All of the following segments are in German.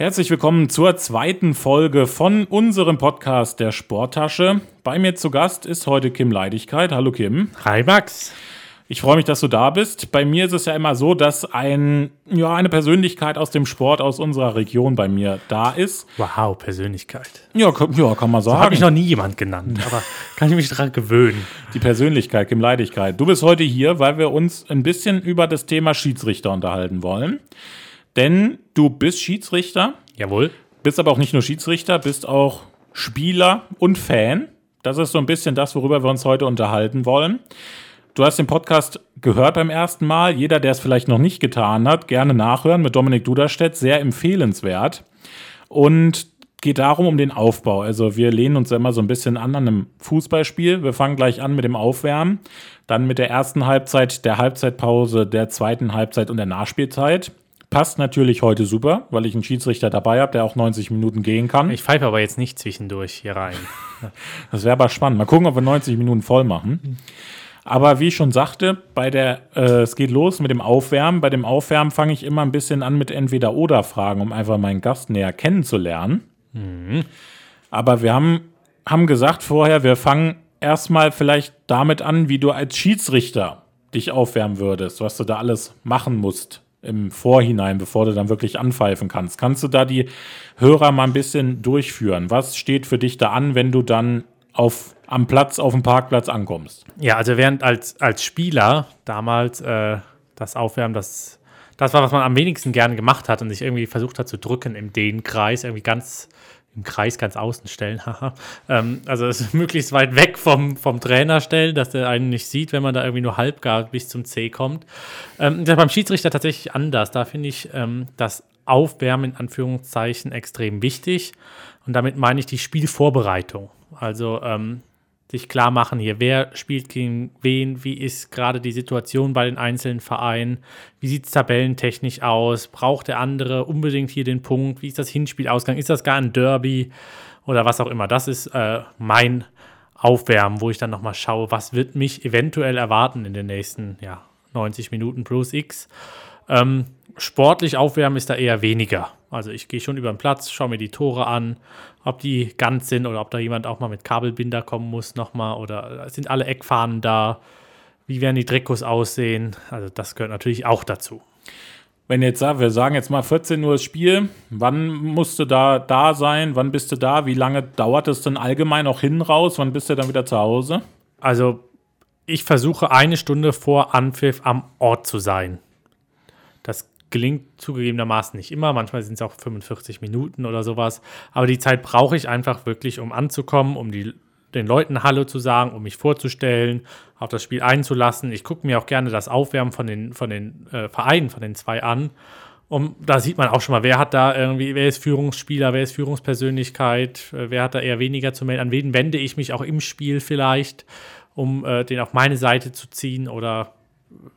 Herzlich willkommen zur zweiten Folge von unserem Podcast der Sporttasche. Bei mir zu Gast ist heute Kim Leidigkeit. Hallo Kim. Hi Max. Ich freue mich, dass du da bist. Bei mir ist es ja immer so, dass ein, ja, eine Persönlichkeit aus dem Sport aus unserer Region bei mir da ist. Wow, Persönlichkeit. Ja, kann, ja, kann man sagen. So habe ich noch nie jemand genannt, aber kann ich mich daran gewöhnen. Die Persönlichkeit, Kim Leidigkeit. Du bist heute hier, weil wir uns ein bisschen über das Thema Schiedsrichter unterhalten wollen. Denn du bist Schiedsrichter. Jawohl. Bist aber auch nicht nur Schiedsrichter, bist auch Spieler und Fan. Das ist so ein bisschen das, worüber wir uns heute unterhalten wollen. Du hast den Podcast gehört beim ersten Mal. Jeder, der es vielleicht noch nicht getan hat, gerne nachhören mit Dominik Duderstedt. Sehr empfehlenswert. Und geht darum um den Aufbau. Also wir lehnen uns immer so ein bisschen an an einem Fußballspiel. Wir fangen gleich an mit dem Aufwärmen, dann mit der ersten Halbzeit, der Halbzeitpause, der zweiten Halbzeit und der Nachspielzeit. Passt natürlich heute super, weil ich einen Schiedsrichter dabei habe, der auch 90 Minuten gehen kann. Ich pfeife aber jetzt nicht zwischendurch hier rein. das wäre aber spannend. Mal gucken, ob wir 90 Minuten voll machen. Aber wie ich schon sagte, bei der, äh, es geht los mit dem Aufwärmen. Bei dem Aufwärmen fange ich immer ein bisschen an mit Entweder-Oder-Fragen, um einfach meinen Gast näher kennenzulernen. Mhm. Aber wir haben, haben gesagt vorher, wir fangen erstmal vielleicht damit an, wie du als Schiedsrichter dich aufwärmen würdest, was du da alles machen musst im Vorhinein, bevor du dann wirklich anpfeifen kannst. Kannst du da die Hörer mal ein bisschen durchführen? Was steht für dich da an, wenn du dann auf, am Platz, auf dem Parkplatz ankommst. Ja, also während als, als Spieler damals äh, das Aufwärmen, das, das war, was man am wenigsten gerne gemacht hat und sich irgendwie versucht hat zu drücken im D-Kreis, irgendwie ganz im Kreis ganz außen stellen. ähm, also es ist möglichst weit weg vom, vom Trainer stellen, dass der einen nicht sieht, wenn man da irgendwie nur halbgar bis zum C kommt. Ähm, das beim Schiedsrichter tatsächlich anders. Da finde ich ähm, das Aufwärmen in Anführungszeichen extrem wichtig. Und damit meine ich die Spielvorbereitung. Also ähm, sich klar machen hier, wer spielt gegen wen, wie ist gerade die Situation bei den einzelnen Vereinen, wie sieht es tabellentechnisch aus, braucht der andere unbedingt hier den Punkt, wie ist das Hinspielausgang, ist das gar ein Derby oder was auch immer. Das ist äh, mein Aufwärmen, wo ich dann nochmal schaue, was wird mich eventuell erwarten in den nächsten ja, 90 Minuten plus X. Ähm, sportlich aufwärmen ist da eher weniger. Also ich gehe schon über den Platz, schaue mir die Tore an, ob die ganz sind oder ob da jemand auch mal mit Kabelbinder kommen muss nochmal oder sind alle Eckfahnen da, wie werden die Trikots aussehen. Also das gehört natürlich auch dazu. Wenn jetzt wir sagen jetzt mal 14 Uhr das Spiel, wann musst du da da sein? Wann bist du da? Wie lange dauert es denn allgemein auch hin raus? Wann bist du dann wieder zu Hause? Also ich versuche eine Stunde vor Anpfiff am Ort zu sein. Gelingt zugegebenermaßen nicht immer. Manchmal sind es auch 45 Minuten oder sowas. Aber die Zeit brauche ich einfach wirklich, um anzukommen, um die, den Leuten Hallo zu sagen, um mich vorzustellen, auf das Spiel einzulassen. Ich gucke mir auch gerne das Aufwärmen von den, von den äh, Vereinen, von den zwei an. Um, da sieht man auch schon mal, wer hat da irgendwie, wer ist Führungsspieler, wer ist Führungspersönlichkeit, äh, wer hat da eher weniger zu melden, an wen wende ich mich auch im Spiel vielleicht, um äh, den auf meine Seite zu ziehen oder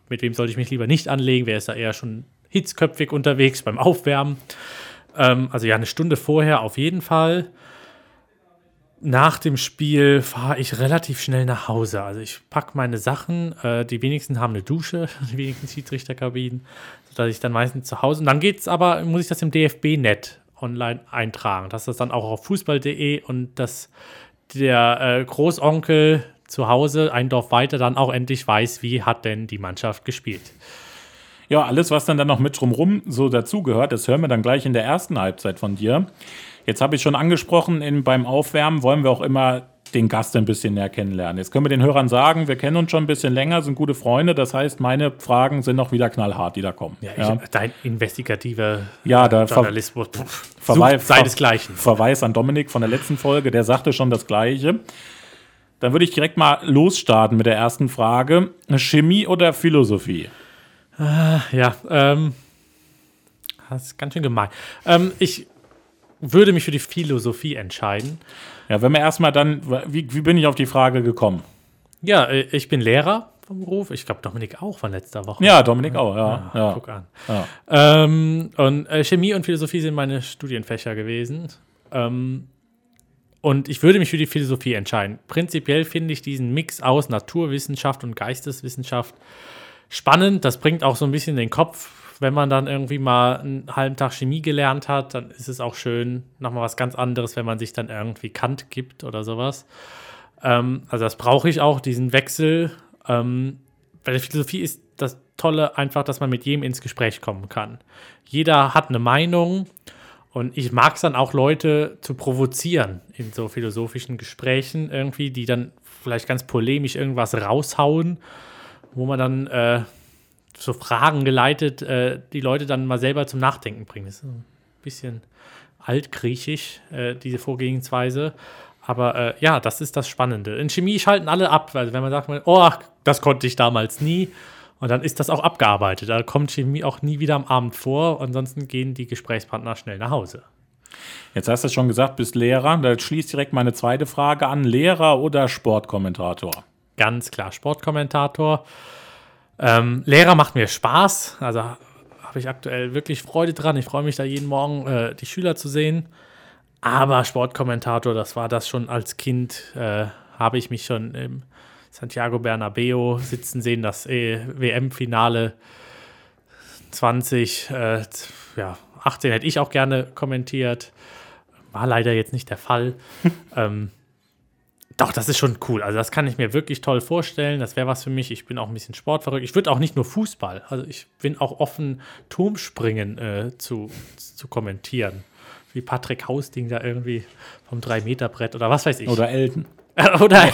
mit wem sollte ich mich lieber nicht anlegen, wer ist da eher schon hitzköpfig unterwegs beim Aufwärmen. Ähm, also ja, eine Stunde vorher auf jeden Fall. Nach dem Spiel fahre ich relativ schnell nach Hause. Also ich packe meine Sachen. Äh, die wenigsten haben eine Dusche, die wenigsten Schiedsrichterkabinen, sodass ich dann meistens zu Hause. Und dann geht es aber, muss ich das im DFB-Net online eintragen. Das ist dann auch auf fußball.de und dass der äh, Großonkel zu Hause ein Dorf weiter dann auch endlich weiß, wie hat denn die Mannschaft gespielt. Ja, alles, was dann, dann noch mit drumrum so dazugehört, das hören wir dann gleich in der ersten Halbzeit von dir. Jetzt habe ich schon angesprochen, in, beim Aufwärmen wollen wir auch immer den Gast ein bisschen näher kennenlernen. Jetzt können wir den Hörern sagen, wir kennen uns schon ein bisschen länger, sind gute Freunde. Das heißt, meine Fragen sind noch wieder knallhart, die da kommen. Ja, ja. Ich, dein investigativer ja, da Journalismus ver Verweis, sei desgleichen. Verweis an Dominik von der letzten Folge, der sagte schon das Gleiche. Dann würde ich direkt mal losstarten mit der ersten Frage. Chemie oder Philosophie? Äh, ja, ähm, das ist ganz schön gemein. Ähm, ich würde mich für die Philosophie entscheiden. Ja, wenn wir erstmal dann, wie, wie bin ich auf die Frage gekommen? Ja, äh, ich bin Lehrer vom Beruf. Ich glaube, Dominik auch von letzter Woche. Ja, Dominik auch, ja. ja, ja. Guck an. Ja. Ähm, und äh, Chemie und Philosophie sind meine Studienfächer gewesen. Ähm, und ich würde mich für die Philosophie entscheiden. Prinzipiell finde ich diesen Mix aus Naturwissenschaft und Geisteswissenschaft spannend. Das bringt auch so ein bisschen den Kopf wenn man dann irgendwie mal einen halben Tag Chemie gelernt hat, dann ist es auch schön, nochmal was ganz anderes, wenn man sich dann irgendwie Kant gibt oder sowas. Ähm, also das brauche ich auch, diesen Wechsel. Ähm, bei der Philosophie ist das Tolle einfach, dass man mit jedem ins Gespräch kommen kann. Jeder hat eine Meinung und ich mag es dann auch, Leute zu provozieren in so philosophischen Gesprächen irgendwie, die dann vielleicht ganz polemisch irgendwas raushauen, wo man dann äh, so Fragen geleitet, äh, die Leute dann mal selber zum Nachdenken bringen. Das ist ein bisschen altgriechisch, äh, diese Vorgehensweise. Aber äh, ja, das ist das Spannende. In Chemie schalten alle ab, weil wenn man sagt, oh, das konnte ich damals nie. Und dann ist das auch abgearbeitet. Da kommt Chemie auch nie wieder am Abend vor. Ansonsten gehen die Gesprächspartner schnell nach Hause. Jetzt hast du schon gesagt, bist Lehrer. Da schließt direkt meine zweite Frage an. Lehrer oder Sportkommentator? Ganz klar, Sportkommentator. Ähm, Lehrer macht mir Spaß. Also habe ich aktuell wirklich Freude dran. Ich freue mich da jeden Morgen, äh, die Schüler zu sehen. Aber Sportkommentator, das war das schon als Kind, äh, habe ich mich schon im Santiago Bernabeo sitzen sehen, das äh, WM-Finale 20, äh, ja, 18 hätte ich auch gerne kommentiert. War leider jetzt nicht der Fall. ähm, doch, das ist schon cool. Also, das kann ich mir wirklich toll vorstellen. Das wäre was für mich. Ich bin auch ein bisschen sportverrückt. Ich würde auch nicht nur Fußball. Also, ich bin auch offen, Turmspringen äh, zu, zu kommentieren. Wie Patrick Hausding da irgendwie vom 3-Meter-Brett oder was weiß ich. Oder Elton. oder.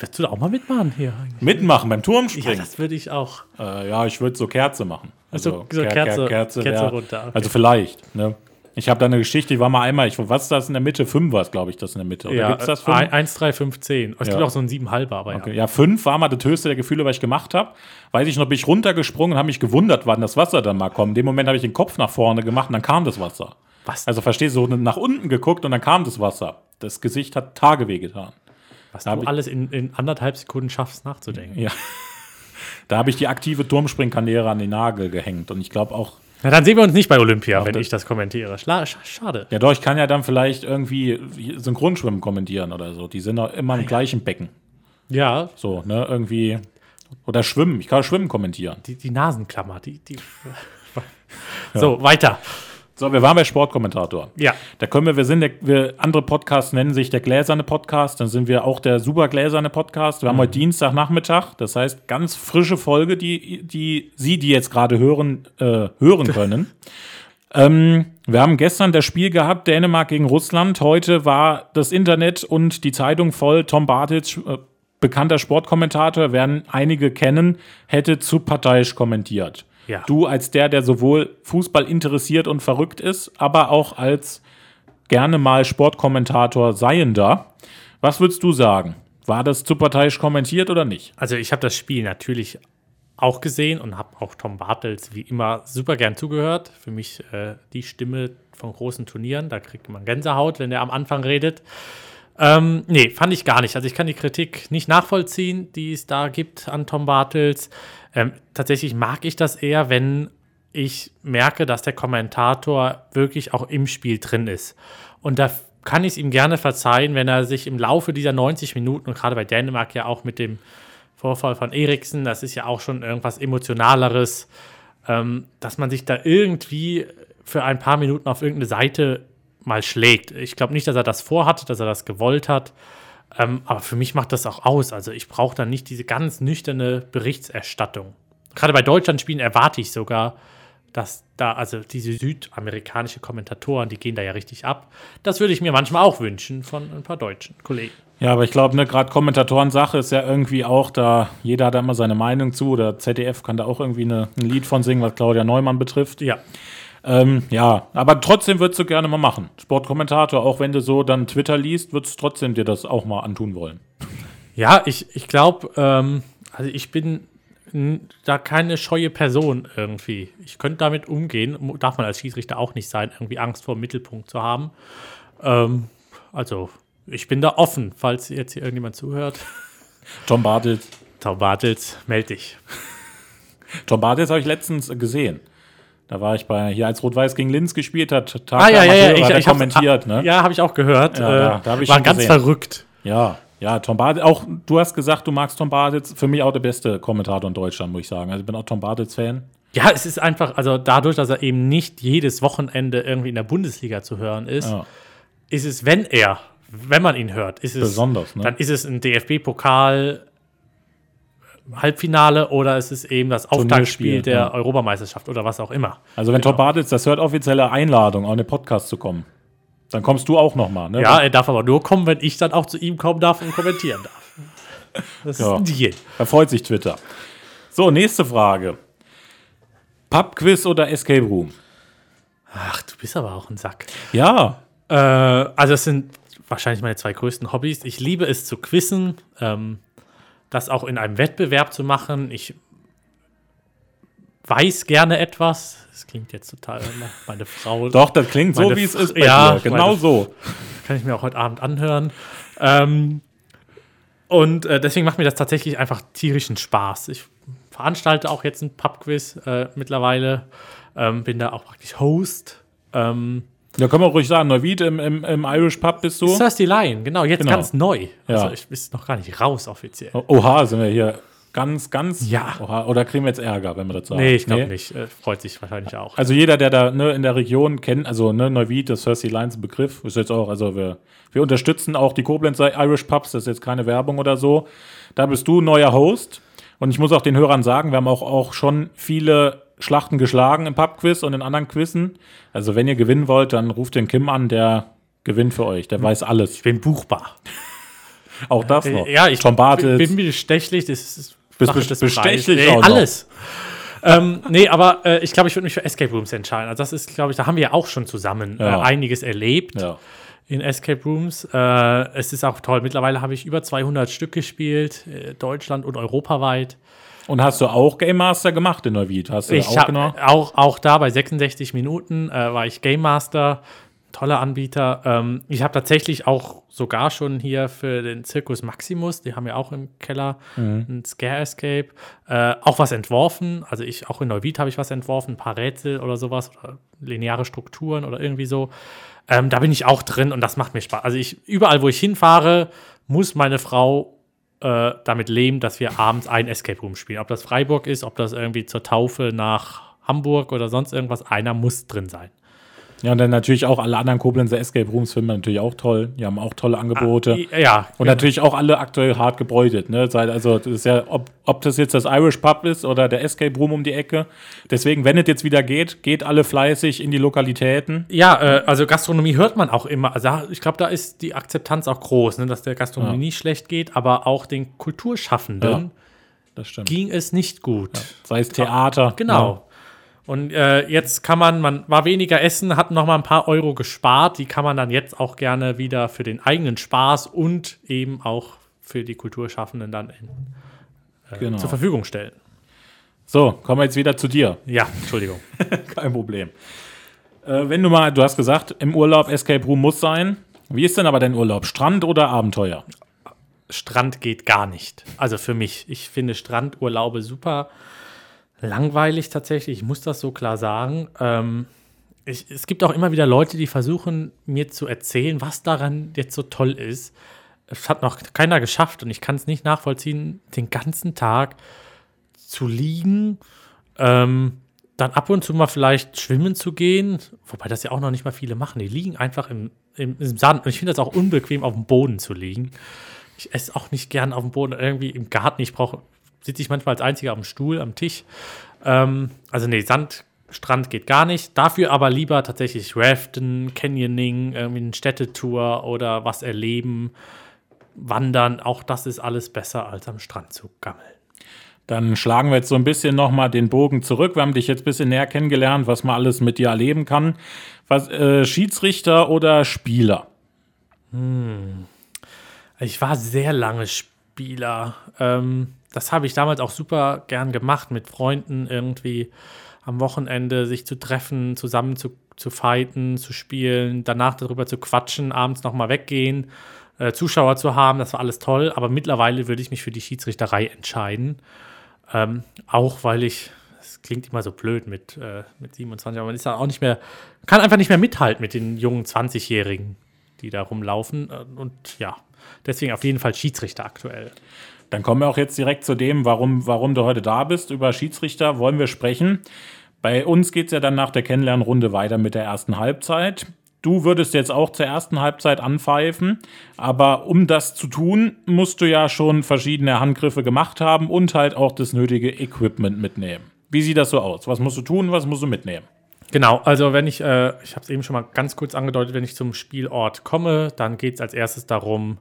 Willst du da auch mal mitmachen hier? Mitmachen beim Turmspringen? Ja, das würde ich auch. Äh, ja, ich würde so Kerze machen. Also, so, so Ker Kerze, Kerze, Kerze runter. Okay. Also vielleicht. Ne? Ich habe da eine Geschichte, ich war mal einmal, ich, was ist das in der Mitte? 5 war es, glaube ich, das in der Mitte. Oder ja, gibt es das 5? 1, 3, 5, 10. Es ja. gibt auch so ein 7,5, aber okay. ja. 5 war mal das höchste der Gefühle, was ich gemacht habe. Weiß ich noch, bin ich runtergesprungen und habe mich gewundert, wann das Wasser dann mal kommt. In dem Moment habe ich den Kopf nach vorne gemacht und dann kam das Wasser. Was? Also verstehst du, so nach unten geguckt und dann kam das Wasser. Das Gesicht hat Tage wehgetan. Was da du alles in, in anderthalb Sekunden schaffst, nachzudenken. Ja. Da habe ich die aktive Turmspringkarriere an den Nagel gehängt. Und ich glaube auch. Na, dann sehen wir uns nicht bei Olympia, wenn das ich das kommentiere. Schla schade. Ja, doch, ich kann ja dann vielleicht irgendwie Synchronschwimmen kommentieren oder so. Die sind auch immer im ah, gleichen Becken. Ja. So, ne, irgendwie. Oder schwimmen. Ich kann Schwimmen kommentieren. Die, die Nasenklammer, die. die so, ja. weiter. So, wir waren bei Sportkommentator. Ja. Da können wir, wir sind, der, wir, andere Podcasts nennen sich der gläserne Podcast, dann sind wir auch der super gläserne Podcast. Wir mhm. haben heute Dienstagnachmittag, das heißt ganz frische Folge, die, die Sie, die jetzt gerade hören, äh, hören können. ähm, wir haben gestern das Spiel gehabt, Dänemark gegen Russland. Heute war das Internet und die Zeitung voll. Tom Bartels, äh, bekannter Sportkommentator, werden einige kennen, hätte zu parteiisch kommentiert. Ja. Du als der, der sowohl Fußball interessiert und verrückt ist, aber auch als gerne mal Sportkommentator seiender. Was würdest du sagen? War das zu parteiisch kommentiert oder nicht? Also ich habe das Spiel natürlich auch gesehen und habe auch Tom Bartels wie immer super gern zugehört. Für mich äh, die Stimme von großen Turnieren, da kriegt man Gänsehaut, wenn er am Anfang redet. Ähm, nee, fand ich gar nicht. Also ich kann die Kritik nicht nachvollziehen, die es da gibt an Tom Bartels. Ähm, tatsächlich mag ich das eher, wenn ich merke, dass der Kommentator wirklich auch im Spiel drin ist. Und da kann ich es ihm gerne verzeihen, wenn er sich im Laufe dieser 90 Minuten und gerade bei Dänemark ja auch mit dem Vorfall von Eriksen, das ist ja auch schon irgendwas Emotionaleres, ähm, dass man sich da irgendwie für ein paar Minuten auf irgendeine Seite mal schlägt. Ich glaube nicht, dass er das vorhat, dass er das gewollt hat. Ähm, aber für mich macht das auch aus. Also ich brauche dann nicht diese ganz nüchterne Berichterstattung. Gerade bei Deutschlandspielen erwarte ich sogar, dass da, also diese südamerikanische Kommentatoren, die gehen da ja richtig ab. Das würde ich mir manchmal auch wünschen von ein paar deutschen Kollegen. Ja, aber ich glaube, ne, gerade Kommentatoren-Sache ist ja irgendwie auch da, jeder hat da immer seine Meinung zu, oder ZDF kann da auch irgendwie eine, ein Lied von singen, was Claudia Neumann betrifft. Ja. Ähm, ja, aber trotzdem würdest du gerne mal machen. Sportkommentator, auch wenn du so dann Twitter liest, würdest du trotzdem dir das auch mal antun wollen. Ja, ich, ich glaube, ähm, also ich bin da keine scheue Person irgendwie. Ich könnte damit umgehen, darf man als Schiedsrichter auch nicht sein, irgendwie Angst vor dem Mittelpunkt zu haben. Ähm, also, ich bin da offen, falls jetzt hier irgendjemand zuhört. Tom Bartels. Tom Bartels, melde dich. Tom Bartels habe ich letztens gesehen. Da war ich bei, hier als Rot-Weiß gegen Linz gespielt hat, Tag ah, ja, ja, ja, ich, ich kommentiert. ne? Ja, habe ich auch gehört. Ja, äh, da, da hab ich war ganz gesehen. verrückt. Ja, Ja, Tom Bartels, auch du hast gesagt, du magst Tom Bartels. Für mich auch der beste Kommentator in Deutschland, muss ich sagen. Also ich bin auch Tom Bartels-Fan. Ja, es ist einfach, also dadurch, dass er eben nicht jedes Wochenende irgendwie in der Bundesliga zu hören ist, Ja. ist es, wenn er, wenn man ihn hört, ist es Besonders, ne? dann ist es ein DFB-Pokal Halbfinale oder ist es eben das Auftaktspiel der ja. Europameisterschaft oder was auch immer. Also wenn Genau. Tom Bartels das hört, offizielle Einladung, auch in den Podcast zu kommen. Dann kommst du auch nochmal, ne? Ja, er darf aber nur kommen, wenn ich dann auch zu ihm kommen darf und kommentieren darf. Das Ja. ist ein Deal. Da freut sich Twitter. So, nächste Frage. Pub-Quiz oder Escape Room? Ach, du bist aber auch ein Sack. Ja, Äh, also es sind wahrscheinlich meine zwei größten Hobbys. Ich liebe es zu quizzen, ähm, das auch in einem Wettbewerb zu machen. Ich weiß gerne etwas. Das klingt jetzt total meine Frau. doch, das klingt so, wie es ist ja, dir. Genau meine- so. Kann ich mir auch heute Abend anhören. Ähm, und äh, deswegen macht mir das tatsächlich einfach tierischen Spaß. Ich veranstalte auch jetzt ein Pub-Quiz äh, mittlerweile. Ähm, bin da auch praktisch Host. Ähm, Ja, können wir ruhig sagen, Neuwied im, im, im Irish Pub bist du. Thirsty Lion, genau, jetzt Genau. ganz neu. Also Ja. ich ist noch gar nicht raus offiziell. Oha, sind wir hier ganz, ganz. Ja. Oha, oder kriegen wir jetzt Ärger, wenn wir das sagen? Nee, ich glaube nicht. Äh, freut sich wahrscheinlich auch. Also jeder, der da ne, in der Region kennt, also ne, Neuwied, das Thirsty Lines ein Begriff, ist jetzt auch, also wir, wir unterstützen auch die Koblenzer Irish Pubs, das ist jetzt keine Werbung oder so. Da bist du neuer Host und ich muss auch den Hörern sagen, wir haben auch, auch schon viele Schlachten geschlagen im Pub-Quiz und in anderen Quizzen. Also wenn ihr gewinnen wollt, dann ruft den Kim an, der gewinnt für euch, der weiß alles. ich bin buchbar. Auch das noch. Äh, Ja, ich Tom Bartels. bin bestechlich. Das ist Bist Sache des bestechlich auch Nee, alles. ähm, nee, aber äh, ich glaube, ich würde mich für Escape Rooms entscheiden. Also das ist, glaube ich, da haben wir ja auch schon zusammen Ja. äh, einiges erlebt ja. in Escape Rooms. Äh, es ist auch toll. Mittlerweile habe ich über 200 Stück gespielt, äh, Deutschland und europaweit. Und hast du auch Game Master gemacht in Neuwied? Hast du Ich auch habe genau? auch, auch da bei 66 Minuten äh, war ich Game Master, toller Anbieter. Ähm, ich habe tatsächlich auch sogar schon hier für den Circus Maximus, die haben ja auch im Keller Mhm. ein Scare Escape, äh, auch was entworfen. Also ich auch in Neuwied habe ich was entworfen, ein paar Rätsel oder sowas oder lineare Strukturen oder irgendwie so. Ähm, da bin ich auch drin und das macht mir Spaß. Also ich überall, wo ich hinfahre, muss meine Frau äh, damit leben, dass wir abends ein Escape Room spielen. Ob das Freiburg ist, ob das irgendwie zur Taufe nach Hamburg oder sonst irgendwas, einer muss drin sein. Ja, und dann natürlich auch alle anderen Koblenzer Escape Rooms finden wir natürlich auch toll. Die haben auch tolle Angebote. Ja, und natürlich auch alle aktuell hart gebräutet. Ne? Also, das ist ja, ob, ob das jetzt das Irish Pub ist oder der Escape Room um die Ecke. Deswegen, wenn es jetzt wieder geht, geht alle fleißig in die Lokalitäten. ja äh, also Gastronomie hört man auch immer. Also ich glaube, da ist die Akzeptanz auch groß, ne, dass der Gastronomie Ja. nicht schlecht geht, aber auch den Kulturschaffenden Ja. Ging es nicht gut. Sei es Theater. Genau. Und äh, jetzt kann man, man war weniger essen, hat noch mal ein paar Euro gespart. Die kann man dann jetzt auch gerne wieder für den eigenen Spaß und eben auch für die Kulturschaffenden dann in, Ja, genau. zur Verfügung stellen. So, kommen wir jetzt wieder zu dir. Ja, Entschuldigung. Kein Problem. Äh, wenn du mal, du hast gesagt, im Urlaub Escape Room muss sein. Wie ist denn aber dein Urlaub? Strand oder Abenteuer? Strand geht gar nicht. Also für mich. Ich finde Strandurlaube super langweilig tatsächlich. Ich muss das so klar sagen. Ähm, ich, es gibt auch immer wieder Leute, die versuchen, mir zu erzählen, was daran jetzt so toll ist. Es hat noch keiner geschafft und ich kann es nicht nachvollziehen, den ganzen Tag zu liegen, ähm, dann ab und zu mal vielleicht schwimmen zu gehen, wobei das ja auch noch nicht mal viele machen. Die liegen einfach im, im, im Sand und ich finde das auch unbequem, auf dem Boden zu liegen. Ich esse auch nicht gern auf dem Boden, irgendwie im Garten. Ich brauche, sitze ich manchmal als Einziger am Stuhl, am Tisch. Ähm, also nee, Sandstrand geht gar nicht. Dafür aber lieber tatsächlich Raften, Canyoning, irgendwie eine Städtetour oder was erleben, wandern. Auch das ist alles besser als am Strand zu gammeln. Dann schlagen wir jetzt so ein bisschen nochmal den Bogen zurück. Wir haben dich jetzt ein bisschen näher kennengelernt, was man alles mit dir erleben kann. Was, äh, Schiedsrichter oder Spieler? Ich war sehr lange Spieler. Ähm, das habe ich damals auch super gern gemacht, mit Freunden irgendwie am Wochenende sich zu treffen, zusammen zu, zu fighten, zu spielen, danach darüber zu quatschen, abends nochmal weggehen, äh, Zuschauer zu haben. Das war alles toll. Aber mittlerweile würde ich mich für die Schiedsrichterei entscheiden. Ähm, auch weil ich, es klingt immer so blöd mit, äh, mit 27, aber man ist da auch nicht mehr, kann einfach nicht mehr mithalten mit den jungen 20-Jährigen. die da rumlaufen. Äh, und ja, deswegen auf jeden Fall Schiedsrichter aktuell. Dann kommen wir auch jetzt direkt zu dem, warum, warum du heute da bist. Über Schiedsrichter wollen wir sprechen. Bei uns geht es ja dann nach der Kennenlernrunde weiter mit der ersten Halbzeit. Du würdest jetzt auch zur ersten Halbzeit anpfeifen, aber um das zu tun, musst du ja schon verschiedene Handgriffe gemacht haben und halt auch das nötige Equipment mitnehmen. Wie sieht das so aus? Was musst du tun, was musst du mitnehmen? Genau, also wenn ich, äh, ich habe es eben schon mal ganz kurz angedeutet, wenn ich zum Spielort komme, dann geht es als erstes darum,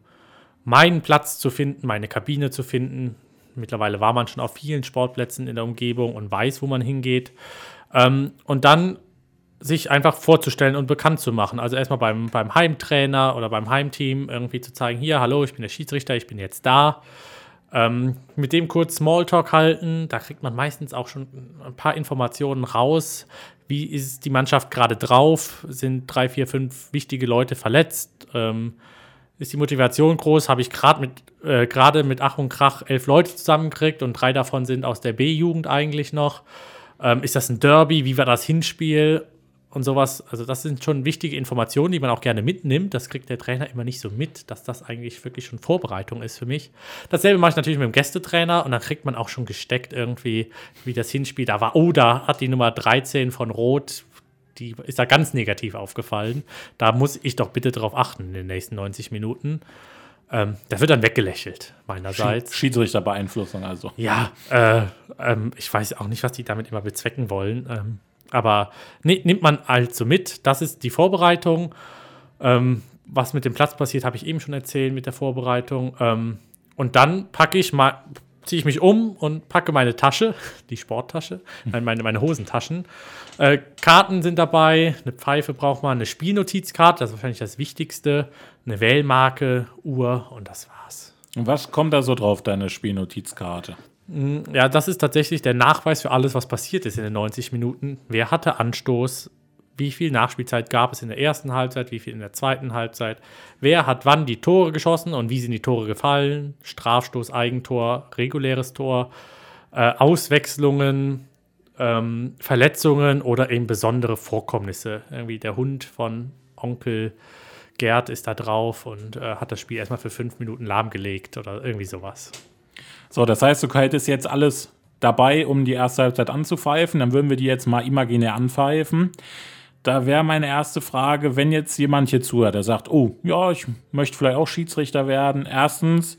meinen Platz zu finden, meine Kabine zu finden. Mittlerweile war man schon auf vielen Sportplätzen in der Umgebung und weiß, wo man hingeht. Ähm, und dann sich einfach vorzustellen und bekannt zu machen. Also erstmal beim, beim Heimtrainer oder beim Heimteam irgendwie zu zeigen, hier, hallo, ich bin der Schiedsrichter, ich bin jetzt da. Ähm, mit dem kurz Smalltalk halten, da kriegt man meistens auch schon ein paar Informationen raus. Wie ist die Mannschaft gerade drauf? Sind drei, vier, fünf wichtige Leute verletzt? Ähm, ist die Motivation groß? Habe ich gerade mit, äh, mit Ach und Krach elf Leute zusammengekriegt und drei davon sind aus der B-Jugend eigentlich noch? Ähm, ist das ein Derby? Wie war das Hinspiel? und sowas. Also das sind schon wichtige Informationen, die man auch gerne mitnimmt. Das kriegt der Trainer immer nicht so mit, dass das eigentlich wirklich schon Vorbereitung ist für mich. Dasselbe mache ich natürlich mit dem Gästetrainer und dann kriegt man auch schon gesteckt irgendwie, wie das Hinspiel da war. Oh, da hat die Nummer 13 von Rot, die ist da ganz negativ aufgefallen. Da muss ich doch bitte darauf achten in den nächsten 90 Minuten. Ähm, das wird dann weggelächelt, meinerseits. Schiedsrichterbeeinflussung also. Ja, äh, ähm, ich weiß auch nicht, was die damit immer bezwecken wollen. Ähm, aber ne, nimmt man also mit. Das ist die Vorbereitung. Ähm, was mit dem Platz passiert, habe ich eben schon erzählt mit der Vorbereitung. Ähm, und dann packe ich mal, ziehe ich mich um und packe meine Tasche, die Sporttasche, nein, meine, meine Hosentaschen. Äh, Karten sind dabei, eine Pfeife braucht man, eine Spielnotizkarte, das ist wahrscheinlich das Wichtigste, eine Wählmarke, Uhr und das war's. Und was kommt da so drauf, deine Spielnotizkarte? Mm, ja, das ist tatsächlich der Nachweis für alles, was passiert ist in den 90 Minuten. Wer hatte Anstoß? Wie viel Nachspielzeit gab es in der ersten Halbzeit? Wie viel in der zweiten Halbzeit? Wer hat wann die Tore geschossen und wie sind die Tore gefallen? Strafstoß, Eigentor, reguläres Tor, äh, Auswechslungen, ähm, Verletzungen oder eben besondere Vorkommnisse. Irgendwie der Hund von Onkel Gerd ist da drauf und äh, hat das Spiel erstmal für fünf Minuten lahmgelegt oder irgendwie sowas. So, das heißt, du hättest jetzt alles dabei, um die erste Halbzeit anzupfeifen. Dann würden wir die jetzt mal imaginär anpfeifen. Da wäre meine erste Frage, wenn jetzt jemand hier zuhört, der sagt, oh, ja, ich möchte vielleicht auch Schiedsrichter werden. Erstens,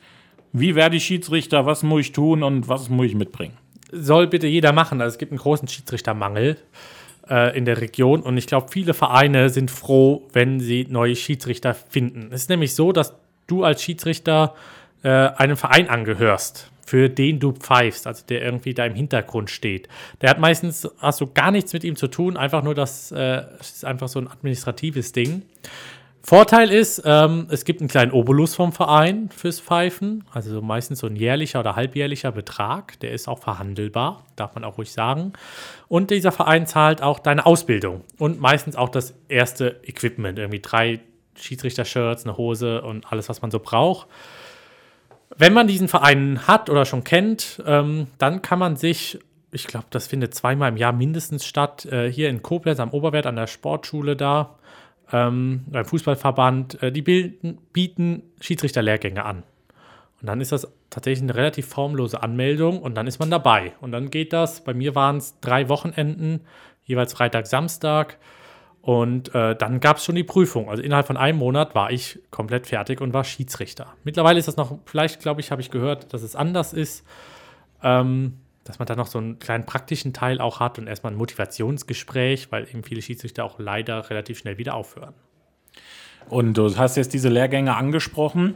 wie werde ich Schiedsrichter? Was muss ich tun und was muss ich mitbringen? Soll bitte jeder machen. Also es gibt einen großen Schiedsrichtermangel äh, in der Region und ich glaube, viele Vereine sind froh, wenn sie neue Schiedsrichter finden. Es ist nämlich so, dass du als Schiedsrichter äh, einem Verein angehörst für den du pfeifst, also der irgendwie da im Hintergrund steht. Der hat meistens, hast du gar nichts mit ihm zu tun, einfach nur das, äh, ist einfach so ein administratives Ding. Vorteil ist, ähm, es gibt einen kleinen Obolus vom Verein fürs Pfeifen, also meistens so ein jährlicher oder halbjährlicher Betrag, der ist auch verhandelbar, darf man auch ruhig sagen. Und dieser Verein zahlt auch deine Ausbildung und meistens auch das erste Equipment, irgendwie drei Schiedsrichter-Shirts, eine Hose und alles, was man so braucht. Wenn man diesen Verein hat oder schon kennt, ähm, dann kann man sich, ich glaube, das findet zweimal im Jahr mindestens statt, äh, hier in Koblenz am Oberwert an der Sportschule da, ähm, beim Fußballverband, äh, die bilden, bieten Schiedsrichterlehrgänge an. Und dann ist das tatsächlich eine relativ formlose Anmeldung und dann ist man dabei. Und dann geht das, bei mir waren es drei Wochenenden, jeweils Freitag, Samstag. Und äh, dann gab es schon die Prüfung. Also innerhalb von einem Monat war ich komplett fertig und war Schiedsrichter. Mittlerweile ist das noch, vielleicht glaube ich, habe ich gehört, dass es anders ist, ähm, dass man da noch so einen kleinen praktischen Teil auch hat und erstmal ein Motivationsgespräch, weil eben viele Schiedsrichter auch leider relativ schnell wieder aufhören. Und du hast jetzt diese Lehrgänge angesprochen.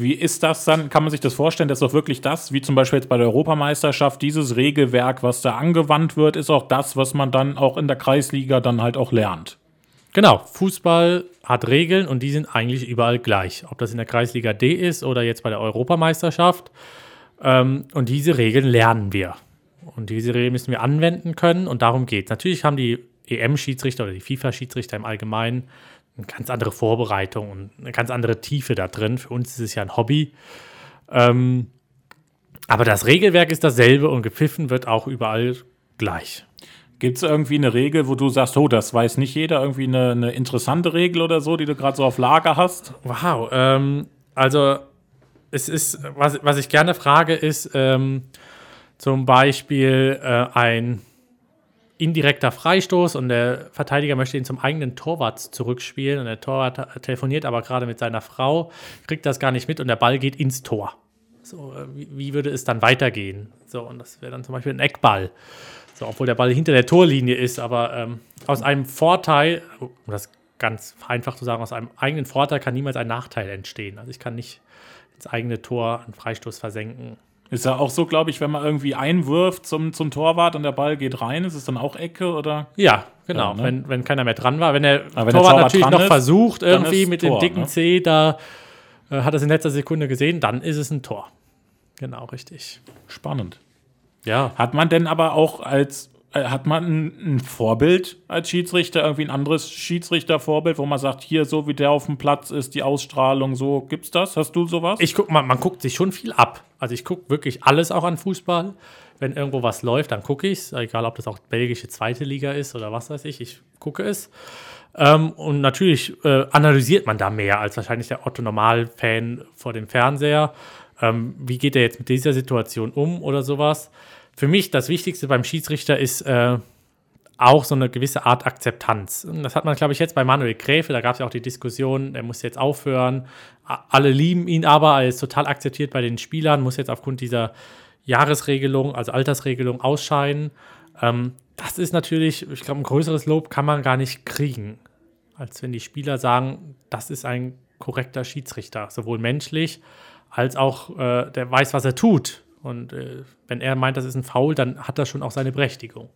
Wie ist das dann? Kann man sich das vorstellen? Das ist doch wirklich das, wie zum Beispiel jetzt bei der Europameisterschaft, dieses Regelwerk, was da angewandt wird, ist auch das, was man dann auch in der Kreisliga dann halt auch lernt. Genau, Fußball hat Regeln und die sind eigentlich überall gleich. Ob das in der Kreisliga D ist oder jetzt bei der Europameisterschaft. Ähm, und diese Regeln lernen wir. Und diese Regeln müssen wir anwenden können und darum geht es. Natürlich haben die EM-Schiedsrichter oder die FIFA-Schiedsrichter im Allgemeinen eine ganz andere Vorbereitung und eine ganz andere Tiefe da drin. Für uns ist es ja ein Hobby. Ähm, aber das Regelwerk ist dasselbe und gepfiffen wird auch überall gleich. Gibt es irgendwie eine Regel, wo du sagst, oh, das weiß nicht jeder, irgendwie eine, eine interessante Regel oder so, die du gerade so auf Lager hast? Wow, ähm, also es ist, was, was ich gerne frage, ist ähm, zum Beispiel äh, ein indirekter Freistoß und der Verteidiger möchte ihn zum eigenen Torwart zurückspielen und der Torwart telefoniert aber gerade mit seiner Frau, kriegt das gar nicht mit und der Ball geht ins Tor. So, äh, wie, würde es dann weitergehen? So, und das wäre dann zum Beispiel ein Eckball. So, obwohl der Ball hinter der Torlinie ist, aber ähm, aus einem Vorteil, um das ganz einfach zu sagen, aus einem eigenen Vorteil kann niemals ein Nachteil entstehen. Also ich kann nicht ins eigene Tor einen Freistoß versenken. Ist ja auch so, glaube ich, wenn man irgendwie einwirft zum, zum Torwart und der Ball geht rein, ist es dann auch Ecke oder? Ja, genau. Ja, ne? wenn, wenn keiner mehr dran war. Wenn der, wenn der Torwart, natürlich noch ist, versucht, irgendwie mit Tor, dem dicken ne? C da, äh, hat es in letzter Sekunde gesehen, dann ist es ein Tor. Genau, richtig. Spannend. Ja. Hat man denn aber auch als, hat man ein, Vorbild als Schiedsrichter, irgendwie ein anderes Schiedsrichtervorbild, wo man sagt, hier, so wie der auf dem Platz ist, die Ausstrahlung, so, gibt's das? Hast du sowas? Ich guck mal, man guckt sich schon viel ab. Also ich gucke wirklich alles auch an Fußball. Wenn irgendwo was läuft, dann gucke ich es. Egal, ob das auch belgische zweite Liga ist oder was weiß ich. Ich gucke es. Ähm, und natürlich äh, analysiert man da mehr als wahrscheinlich der Otto-Normal-Fan vor dem Fernseher. Ähm, wie geht er jetzt mit dieser Situation um oder sowas? Für mich das Wichtigste beim Schiedsrichter ist äh, auch so eine gewisse Art Akzeptanz. Und das hat man, glaube ich, jetzt bei Manuel Gräfe, da gab es ja auch die Diskussion, er muss jetzt aufhören. Alle lieben ihn aber, er ist total akzeptiert bei den Spielern, muss jetzt aufgrund dieser Jahresregelung, also Altersregelung, ausscheiden. Ähm, das ist natürlich, ich glaube, ein größeres Lob kann man gar nicht kriegen, als wenn die Spieler sagen, das ist ein korrekter Schiedsrichter, sowohl menschlich als auch äh, der weiß, was er tut. Und äh, wenn er meint, das ist ein Foul, dann hat das schon auch seine Berechtigung.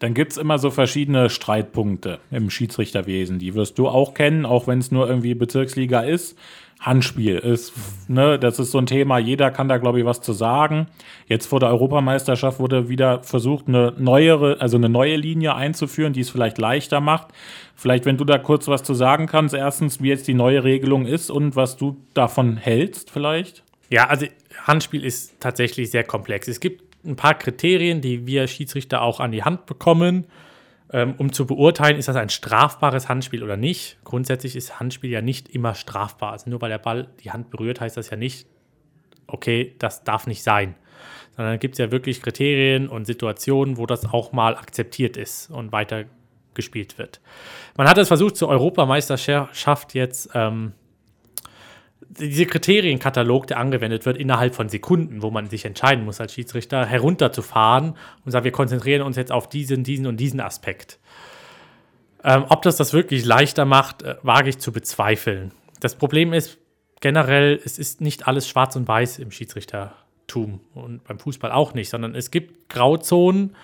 Dann gibt es immer so verschiedene Streitpunkte im Schiedsrichterwesen. Die wirst du auch kennen, auch wenn es nur irgendwie Bezirksliga ist. Handspiel ist, ne, das ist so ein Thema, jeder kann da, glaube ich, was zu sagen. Jetzt vor der Europameisterschaft wurde wieder versucht, eine neuere, also eine neue Linie einzuführen, die es vielleicht leichter macht. Vielleicht, wenn du da kurz was zu sagen kannst, erstens, wie jetzt die neue Regelung ist und was du davon hältst, vielleicht. Ja, also Handspiel ist tatsächlich sehr komplex. Es gibt ein paar Kriterien, die wir Schiedsrichter auch an die Hand bekommen, ähm, um zu beurteilen, ist das ein strafbares Handspiel oder nicht. Grundsätzlich ist Handspiel ja nicht immer strafbar. Also nur weil der Ball die Hand berührt, heißt das ja nicht, okay, das darf nicht sein. Sondern gibt es ja wirklich Kriterien und Situationen, wo das auch mal akzeptiert ist und weiter gespielt wird. Man hat es versucht, zur Europameisterschaft jetzt ähm, diese Kriterienkatalog, der angewendet wird, innerhalb von Sekunden, wo man sich entscheiden muss als Schiedsrichter, herunterzufahren und sagen, wir konzentrieren uns jetzt auf diesen, diesen und diesen Aspekt. Ähm, ob das das wirklich leichter macht, äh, wage ich zu bezweifeln. Das Problem ist generell, es ist nicht alles schwarz und weiß im Schiedsrichtertum und beim Fußball auch nicht, sondern es gibt Grauzonen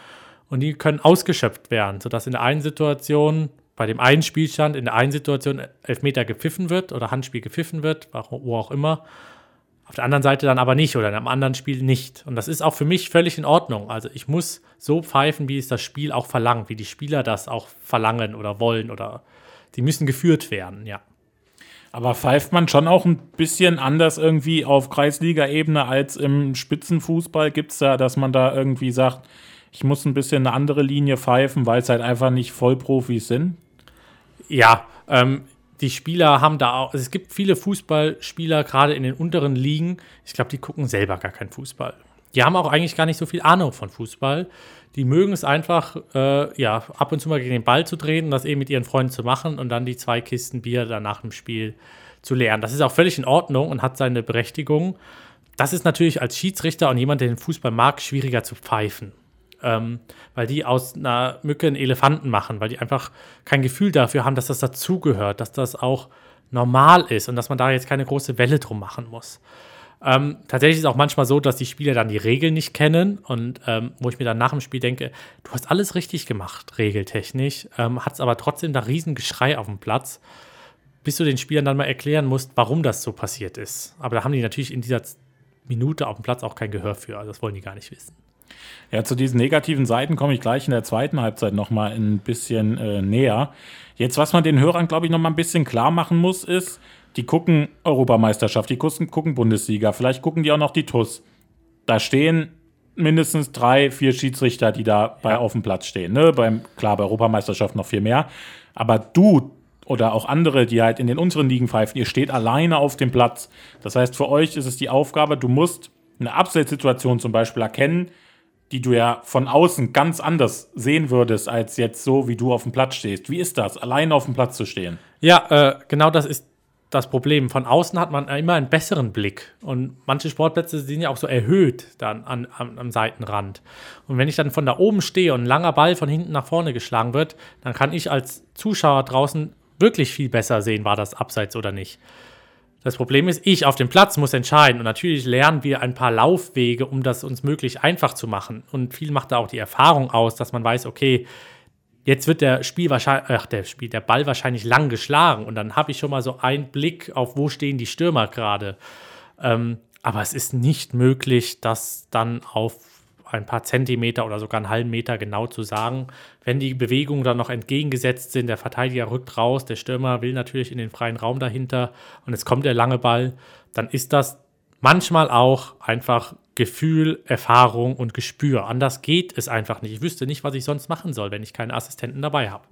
und die können ausgeschöpft werden, sodass in der einen Situation bei dem einen Spielstand in der einen Situation Elfmeter gepfiffen wird oder Handspiel gepfiffen wird, wo auch immer. Auf der anderen Seite dann aber nicht oder in einem anderen Spiel nicht. Und das ist auch für mich völlig in Ordnung. Also ich muss so pfeifen, wie es das Spiel auch verlangt, wie die Spieler das auch verlangen oder wollen oder die müssen geführt werden, ja. Aber pfeift man schon auch ein bisschen anders irgendwie auf Kreisliga-Ebene als im Spitzenfußball? Gibt es da, dass man da irgendwie sagt, ich muss ein bisschen eine andere Linie pfeifen, weil es halt einfach nicht Vollprofis sind? Ja, ähm, die Spieler haben da auch, also es gibt viele Fußballspieler, gerade in den unteren Ligen, ich glaube, die gucken selber gar keinen Fußball. Die haben auch eigentlich gar nicht so viel Ahnung von Fußball. Die mögen es einfach, äh, ja, ab und zu mal gegen den Ball zu drehen und das eben mit ihren Freunden zu machen und dann die zwei Kisten Bier danach im Spiel zu leeren. Das ist auch völlig in Ordnung und hat seine Berechtigung. Das ist natürlich als Schiedsrichter und jemand, der den Fußball mag, schwieriger zu pfeifen ähm, weil die aus einer Mücke einen Elefanten machen, weil die einfach kein Gefühl dafür haben, dass das dazugehört, dass das auch normal ist und dass man da jetzt keine große Welle drum machen muss. Ähm, tatsächlich ist es auch manchmal so, dass die Spieler dann die Regeln nicht kennen und ähm, wo ich mir dann nach dem Spiel denke, du hast alles richtig gemacht, regeltechnisch, ähm, hat es aber trotzdem da riesen Geschrei auf dem Platz, bis du den Spielern dann mal erklären musst, warum das so passiert ist. Aber da haben die natürlich in dieser Minute auf dem Platz auch kein Gehör für, also das wollen die gar nicht wissen. Ja, zu diesen negativen Seiten komme ich gleich in der zweiten Halbzeit noch mal ein bisschen äh, näher. Jetzt, was man den Hörern, glaube ich, noch mal ein bisschen klar machen muss, ist, die gucken Europameisterschaft, die gucken, gucken Bundesliga, vielleicht gucken die auch noch die TUS. Da stehen mindestens drei, vier Schiedsrichter, die da bei auf dem Platz stehen. Ne? Beim, klar, bei Europameisterschaft noch viel mehr. Aber du oder auch andere, die halt in den unteren Ligen pfeifen, ihr steht alleine auf dem Platz. Das heißt, für euch ist es die Aufgabe, du musst eine Abseitssituation zum Beispiel erkennen, die du ja von außen ganz anders sehen würdest, als jetzt so, wie du auf dem Platz stehst. Wie ist das, alleine auf dem Platz zu stehen? Ja, äh, genau das ist das Problem. Von außen hat man immer einen besseren Blick. Und manche Sportplätze sind ja auch so erhöht dann an, am, am Seitenrand. Und wenn ich dann von da oben stehe und ein langer Ball von hinten nach vorne geschlagen wird, dann kann ich als Zuschauer draußen wirklich viel besser sehen, war das abseits oder nicht. Das Problem ist, ich auf dem Platz muss entscheiden. Und natürlich lernen wir ein paar Laufwege, um das uns möglich einfach zu machen. Und viel macht da auch die Erfahrung aus, dass man weiß, okay, jetzt wird der Spiel wahrscheinlich, ach, der Spiel, der Ball wahrscheinlich lang geschlagen. Und dann habe ich schon mal so einen Blick auf, wo stehen die Stürmer gerade. Ähm, aber es ist nicht möglich, das dann auf ein paar Zentimeter oder sogar einen halben Meter genau zu sagen. Wenn die Bewegungen dann noch entgegengesetzt sind, der Verteidiger rückt raus, der Stürmer will natürlich in den freien Raum dahinter und es kommt der lange Ball, dann ist das manchmal auch einfach Gefühl, Erfahrung und Gespür. Anders geht es einfach nicht. Ich wüsste nicht, was ich sonst machen soll, wenn ich keine Assistenten dabei habe.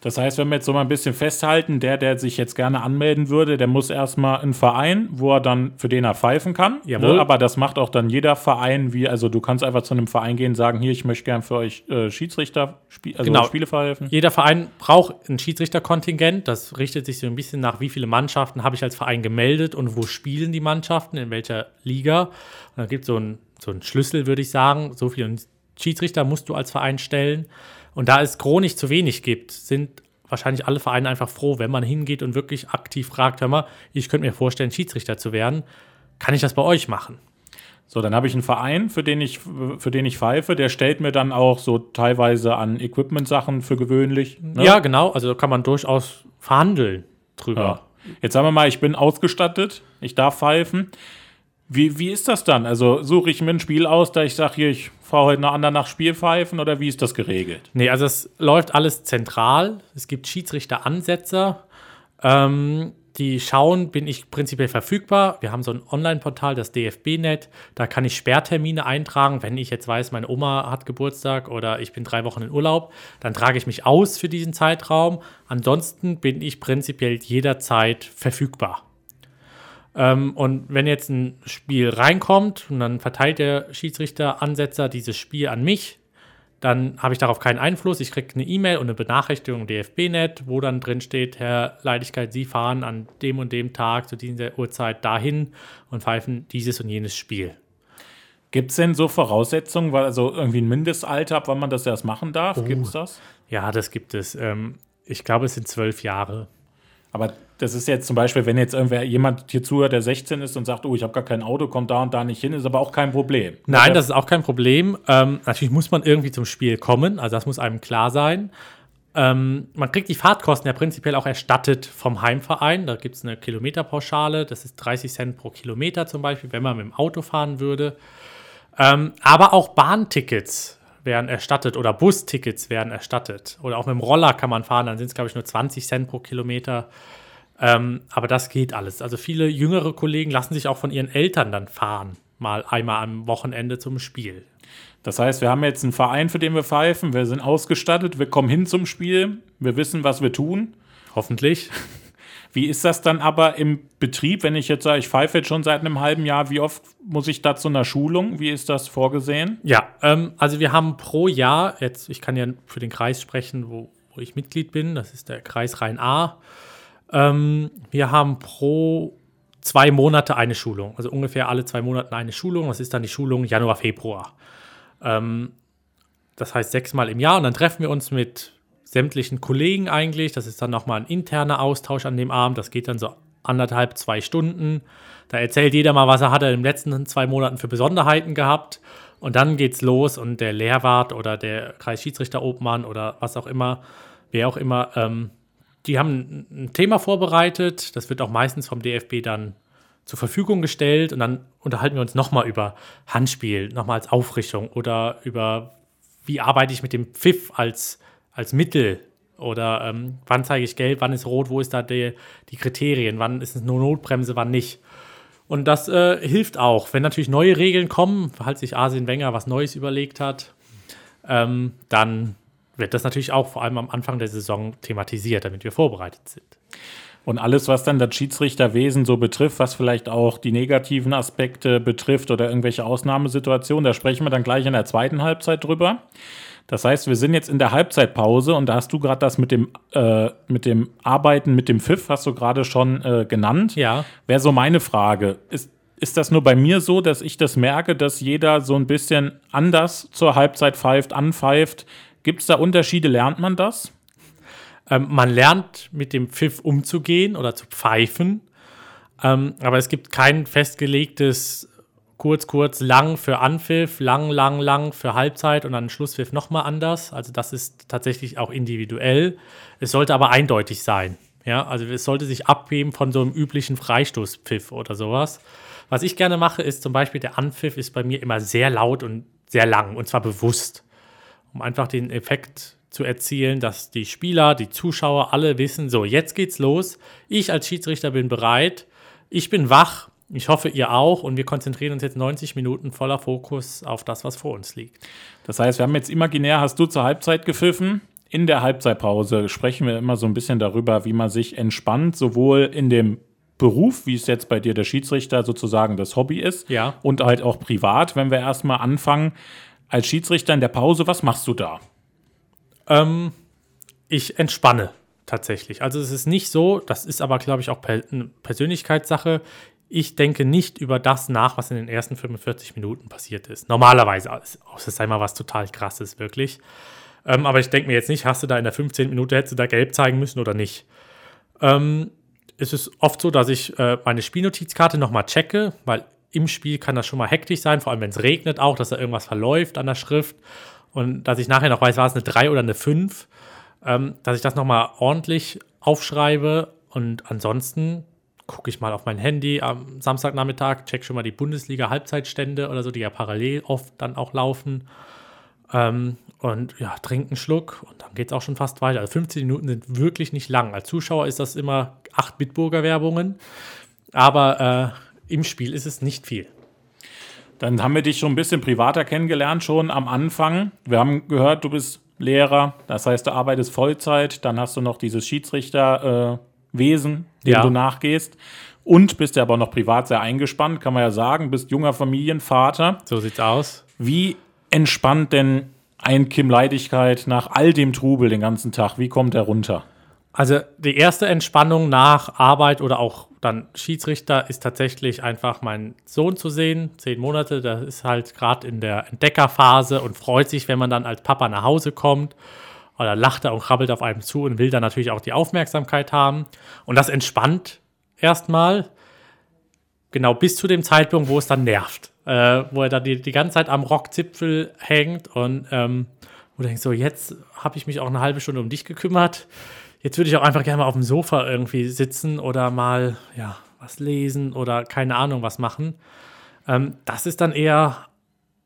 Das heißt, wenn wir jetzt so mal ein bisschen festhalten, der, der sich jetzt gerne anmelden würde, der muss erstmal einen Verein, wo er dann, für den er pfeifen kann. Jawohl. Ne? Aber das macht auch dann jeder Verein, wie, also du kannst einfach zu einem Verein gehen, sagen, hier, ich möchte gern für euch äh, Schiedsrichter, Spie also Genau. Spiele pfeifen. Jeder Verein braucht ein Schiedsrichterkontingent. Das richtet sich so ein bisschen nach, wie viele Mannschaften habe ich als Verein gemeldet und wo spielen die Mannschaften, in welcher Liga. Und dann gibt es so einen so einen Schlüssel, würde ich sagen. So viele Schiedsrichter musst du als Verein stellen. Und da es chronisch zu wenig gibt, sind wahrscheinlich alle Vereine einfach froh, wenn man hingeht und wirklich aktiv fragt, hör mal, ich könnte mir vorstellen, Schiedsrichter zu werden. Kann ich das bei euch machen? So, dann habe ich einen Verein, für den ich, für den ich pfeife, der stellt mir dann auch so teilweise an Equipment-Sachen für gewöhnlich. ne? Ja, genau. Also da kann man durchaus verhandeln drüber. Ja. Jetzt sagen wir mal, ich bin ausgestattet, ich darf pfeifen. Wie, wie ist das dann? Also suche ich mir ein Spiel aus, da ich sage, hier, ich fahre heute nach anderen nach Spielpfeifen oder wie ist das geregelt? Nee, also es läuft alles zentral. Es gibt Schiedsrichteransetzer. Ähm, die schauen, bin ich prinzipiell verfügbar. Wir haben so ein Online-Portal, das DFB-Net. Da kann ich Sperrtermine eintragen. Wenn ich jetzt weiß, meine Oma hat Geburtstag oder ich bin drei Wochen in Urlaub, dann trage ich mich aus für diesen Zeitraum. Ansonsten bin ich prinzipiell jederzeit verfügbar. Ähm, und wenn jetzt ein Spiel reinkommt und dann verteilt der Schiedsrichter-Ansetzer dieses Spiel an mich, dann habe ich darauf keinen Einfluss. Ich kriege eine E-Mail und eine Benachrichtigung DFB-Net, wo dann drin steht, Herr Leidigkeit, Sie fahren an dem und dem Tag zu dieser Uhrzeit dahin und pfeifen dieses und jenes Spiel. Gibt es denn so Voraussetzungen, weil also irgendwie ein Mindestalter, ab wann man das erst machen darf? Gibt es das? Ja, das gibt es. Ähm, ich glaube, es sind zwölf Jahre. Aber das ist jetzt zum Beispiel, wenn jetzt irgendwer jemand hier zuhört, der 16 ist und sagt, oh, ich habe gar kein Auto, kommt da und da nicht hin, ist aber auch kein Problem. Nein, das ist auch kein Problem. Ähm, natürlich muss man irgendwie zum Spiel kommen, also das muss einem klar sein. Ähm, man kriegt die Fahrtkosten ja prinzipiell auch erstattet vom Heimverein. Da gibt es eine Kilometerpauschale, das ist 30 Cent pro Kilometer zum Beispiel, wenn man mit dem Auto fahren würde. Ähm, aber auch Bahntickets werden erstattet oder Bustickets werden erstattet. Oder auch mit dem Roller kann man fahren, dann sind es, glaube ich, nur 20 Cent pro Kilometer. Ähm, aber das geht alles. Also viele jüngere Kollegen lassen sich auch von ihren Eltern dann fahren, mal einmal am Wochenende zum Spiel. Das heißt, wir haben jetzt einen Verein, für den wir pfeifen, wir sind ausgestattet, wir kommen hin zum Spiel, wir wissen, was wir tun. Hoffentlich. Wie ist das dann aber im Betrieb, wenn ich jetzt sage, ich pfeife jetzt schon seit einem halben Jahr, wie oft muss ich da zu einer Schulung? Wie ist das vorgesehen? Ja, ähm, also wir haben pro Jahr, jetzt, ich kann ja für den Kreis sprechen, wo, wo ich Mitglied bin, das ist der Kreis Rhein-A. Ähm, wir haben pro zwei Monate eine Schulung, also ungefähr alle zwei Monate eine Schulung. Das ist dann die Schulung Januar, Februar. Ähm, das heißt sechsmal im Jahr und dann treffen wir uns mit sämtlichen Kollegen eigentlich. Das ist dann nochmal ein interner Austausch an dem Abend. Das geht dann so anderthalb, zwei Stunden. Da erzählt jeder mal, was er hat in den letzten zwei Monaten für Besonderheiten gehabt. Und dann geht's los und der Lehrwart oder der Kreisschiedsrichter-Obmann oder was auch immer, wer auch immer, ähm, die haben ein Thema vorbereitet. Das wird auch meistens vom DFB dann zur Verfügung gestellt. Und dann unterhalten wir uns nochmal über Handspiel, nochmal als Aufrichtung oder über, wie arbeite ich mit dem Pfiff als, als Mittel oder ähm, wann zeige ich gelb, wann ist rot, wo ist da die, die Kriterien, wann ist es nur Notbremse, wann nicht. Und das äh, hilft auch. Wenn natürlich neue Regeln kommen, falls sich Arsene Wenger was Neues überlegt hat, ähm, dann wird das natürlich auch vor allem am Anfang der Saison thematisiert, damit wir vorbereitet sind. Und alles, was dann das Schiedsrichterwesen so betrifft, was vielleicht auch die negativen Aspekte betrifft oder irgendwelche Ausnahmesituationen, da sprechen wir dann gleich in der zweiten Halbzeit drüber. Das heißt, wir sind jetzt in der Halbzeitpause und da hast du gerade das mit dem, äh, mit dem Arbeiten mit dem Pfiff, hast du gerade schon äh, genannt. Ja. Wäre so meine Frage. Ist, ist das nur bei mir so, dass ich das merke, dass jeder so ein bisschen anders zur Halbzeit pfeift, anpfeift? Gibt es da Unterschiede? Lernt man das? Ähm, man lernt mit dem Pfiff umzugehen oder zu pfeifen, ähm, aber es gibt kein festgelegtes kurz, kurz, lang für Anpfiff, lang, lang, lang für Halbzeit und dann Schlusspfiff nochmal anders. Also das ist tatsächlich auch individuell. Es sollte aber eindeutig sein. Ja, also es sollte sich abheben von so einem üblichen Freistoßpfiff oder sowas. Was ich gerne mache, ist zum Beispiel der Anpfiff ist bei mir immer sehr laut und sehr lang und zwar bewusst, um einfach den Effekt zu erzielen, dass die Spieler, die Zuschauer alle wissen, so jetzt geht's los. Ich als Schiedsrichter bin bereit. Ich bin wach ich hoffe, ihr auch. Und wir konzentrieren uns jetzt 90 Minuten voller Fokus auf das, was vor uns liegt. Das heißt, wir haben jetzt imaginär, hast du zur Halbzeit gepfiffen. In der Halbzeitpause sprechen wir immer so ein bisschen darüber, wie man sich entspannt, sowohl in dem Beruf, wie es jetzt bei dir der Schiedsrichter sozusagen das Hobby ist, ja. und halt auch privat, wenn wir erstmal anfangen. Als Schiedsrichter in der Pause, was machst du da? Ähm, ich entspanne tatsächlich. Also es ist nicht so, das ist aber, glaube ich, auch eine Persönlichkeitssache ich denke nicht über das nach, was in den ersten 45 Minuten passiert ist. Normalerweise, außer es sei mal was total krasses, wirklich. Ähm, aber ich denke mir jetzt nicht, hast du da in der 15. Minute, hättest du da gelb zeigen müssen oder nicht. Ähm, es ist oft so, dass ich äh, meine Spielnotizkarte nochmal checke, weil im Spiel kann das schon mal hektisch sein, vor allem wenn es regnet auch, dass da irgendwas verläuft an der Schrift und dass ich nachher noch weiß, war es eine 3 oder eine 5, ähm, dass ich das nochmal ordentlich aufschreibe und ansonsten gucke ich mal auf mein Handy am Samstagnachmittag, check schon mal die Bundesliga-Halbzeitstände oder so, die ja parallel oft dann auch laufen. Ähm, und ja, trinke einen Schluck und dann geht es auch schon fast weiter. Also 15 Minuten sind wirklich nicht lang. Als Zuschauer ist das immer 8 Bitburger-Werbungen, aber äh, im Spiel ist es nicht viel. Dann haben wir dich schon ein bisschen privater kennengelernt, schon am Anfang. Wir haben gehört, du bist Lehrer, das heißt, du arbeitest Vollzeit, dann hast du noch dieses Schiedsrichter. Äh Wesen, dem ja. du nachgehst. Und bist ja aber noch privat sehr eingespannt, kann man ja sagen. Bist junger Familienvater. So sieht's aus. Wie entspannt denn ein Kim Leidigkeit nach all dem Trubel den ganzen Tag? Wie kommt er runter? Also die erste Entspannung nach Arbeit oder auch dann Schiedsrichter ist tatsächlich einfach meinen Sohn zu sehen. Zehn Monate, der ist halt gerade in der Entdeckerphase und freut sich, wenn man dann als Papa nach Hause kommt oder lacht er und krabbelt auf einem zu und will dann natürlich auch die Aufmerksamkeit haben. Und das entspannt erstmal, genau bis zu dem Zeitpunkt, wo es dann nervt. Äh, wo er dann die, die ganze Zeit am Rockzipfel hängt und ähm, wo du denkst, so jetzt habe ich mich auch eine halbe Stunde um dich gekümmert. Jetzt würde ich auch einfach gerne mal auf dem Sofa irgendwie sitzen oder mal, ja, was lesen oder keine Ahnung was machen. Ähm, das ist dann eher,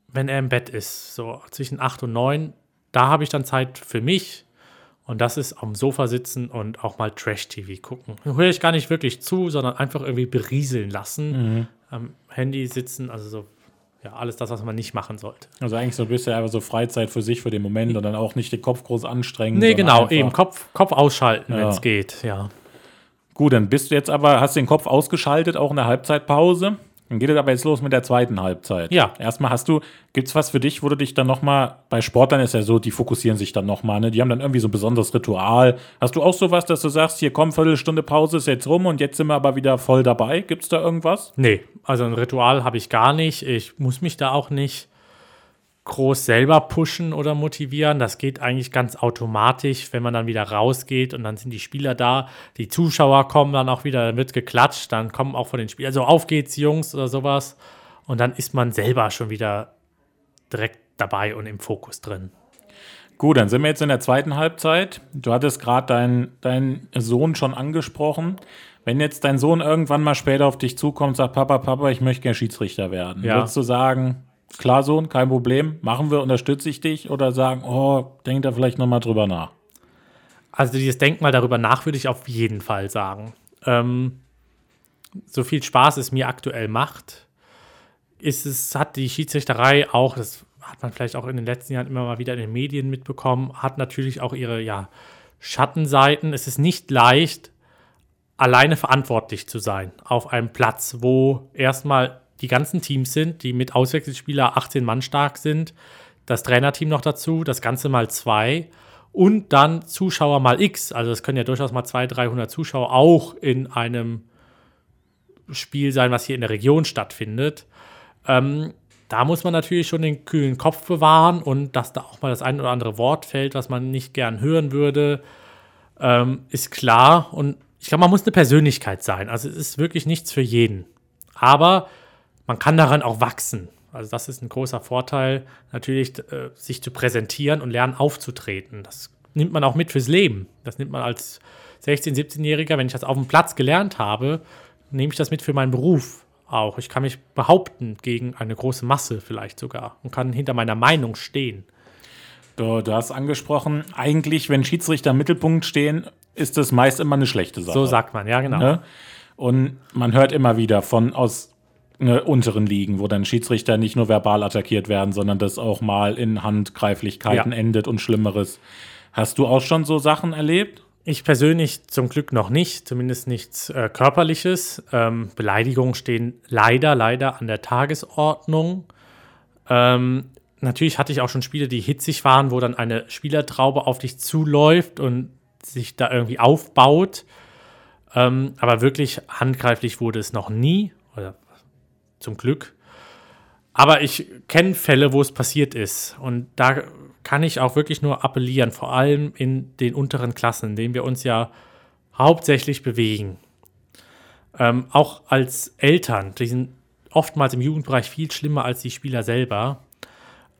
wenn er im Bett ist, so zwischen acht und neun da habe ich dann Zeit für mich. Und das ist am Sofa sitzen und auch mal Trash-TV gucken. Höre ich gar nicht wirklich zu, sondern einfach irgendwie berieseln lassen. Mhm. Am Handy sitzen, also so, ja, alles das, was man nicht machen sollte. Also eigentlich so ein bisschen einfach so Freizeit für sich, für den Moment und dann auch nicht den Kopf groß anstrengen. Nee, genau, eben Kopf, Kopf ausschalten, ja. wenn es geht, ja. Gut, dann bist du jetzt aber, hast den Kopf ausgeschaltet, auch in der Halbzeitpause. Dann geht es aber jetzt los mit der zweiten Halbzeit. Ja. Erstmal hast du, gibt es was für dich, wo du dich dann nochmal, bei Sportlern ist ja so, die fokussieren sich dann nochmal, ne? Die haben dann irgendwie so ein besonderes Ritual. Hast du auch sowas, dass du sagst, hier komm, Viertelstunde Pause ist jetzt rum und jetzt sind wir aber wieder voll dabei? Gibt es da irgendwas? Nee, also ein Ritual habe ich gar nicht. Ich muss mich da auch nicht groß selber pushen oder motivieren. Das geht eigentlich ganz automatisch, wenn man dann wieder rausgeht und dann sind die Spieler da. Die Zuschauer kommen dann auch wieder, dann wird geklatscht, dann kommen auch von den Spielern, also auf geht's, Jungs oder sowas. Und dann ist man selber schon wieder direkt dabei und im Fokus drin. Gut, dann sind wir jetzt in der zweiten Halbzeit. Du hattest gerade deinen dein Sohn schon angesprochen. Wenn jetzt dein Sohn irgendwann mal später auf dich zukommt und sagt, Papa, Papa, ich möchte gerne Schiedsrichter werden, ja. würdest du sagen, klar, Sohn, kein Problem, machen wir, unterstütze ich dich oder sagen, oh, denk da vielleicht nochmal drüber nach? Also dieses Denkmal darüber nach würde ich auf jeden Fall sagen. Ähm, so viel Spaß es mir aktuell macht, ist es, hat die Schiedsrichterei auch, das hat man vielleicht auch in den letzten Jahren immer mal wieder in den Medien mitbekommen, hat natürlich auch ihre ja, Schattenseiten. Es ist nicht leicht, alleine verantwortlich zu sein auf einem Platz, wo erstmal die ganzen Teams sind, die mit Auswechselspieler 18 Mann stark sind, das Trainerteam noch dazu, das Ganze mal zwei und dann Zuschauer mal X. Also es können ja durchaus mal 200, 300 Zuschauer auch in einem Spiel sein, was hier in der Region stattfindet. Ähm, da muss man natürlich schon den kühlen Kopf bewahren und dass da auch mal das ein oder andere Wort fällt, was man nicht gern hören würde, ähm, ist klar. Und ich glaube, man muss eine Persönlichkeit sein. Also es ist wirklich nichts für jeden. Aber man kann daran auch wachsen. Also das ist ein großer Vorteil, natürlich äh, sich zu präsentieren und lernen aufzutreten. Das nimmt man auch mit fürs Leben. Das nimmt man als 16-, 17-Jähriger, wenn ich das auf dem Platz gelernt habe, nehme ich das mit für meinen Beruf auch. Ich kann mich behaupten gegen eine große Masse vielleicht sogar und kann hinter meiner Meinung stehen. Du, du hast angesprochen, eigentlich, wenn Schiedsrichter im Mittelpunkt stehen, ist das meist immer eine schlechte Sache. So sagt man, ja, genau. Ne? Und man hört immer wieder von aus unteren Ligen, wo dann Schiedsrichter nicht nur verbal attackiert werden, sondern das auch mal in Handgreiflichkeiten Ja. endet und Schlimmeres. Hast du auch schon so Sachen erlebt? Ich persönlich zum Glück noch nicht, zumindest nichts äh, Körperliches. Ähm, Beleidigungen stehen leider, leider an der Tagesordnung. Ähm, natürlich hatte ich auch schon Spiele, die hitzig waren, wo dann eine Spielertraube auf dich zuläuft und sich da irgendwie aufbaut. Ähm, aber wirklich handgreiflich wurde es noch nie, zum Glück. Aber ich kenne Fälle, wo es passiert ist. Und da kann ich auch wirklich nur appellieren, vor allem in den unteren Klassen, in denen wir uns ja hauptsächlich bewegen. Ähm, auch als Eltern, die sind oftmals im Jugendbereich viel schlimmer als die Spieler selber.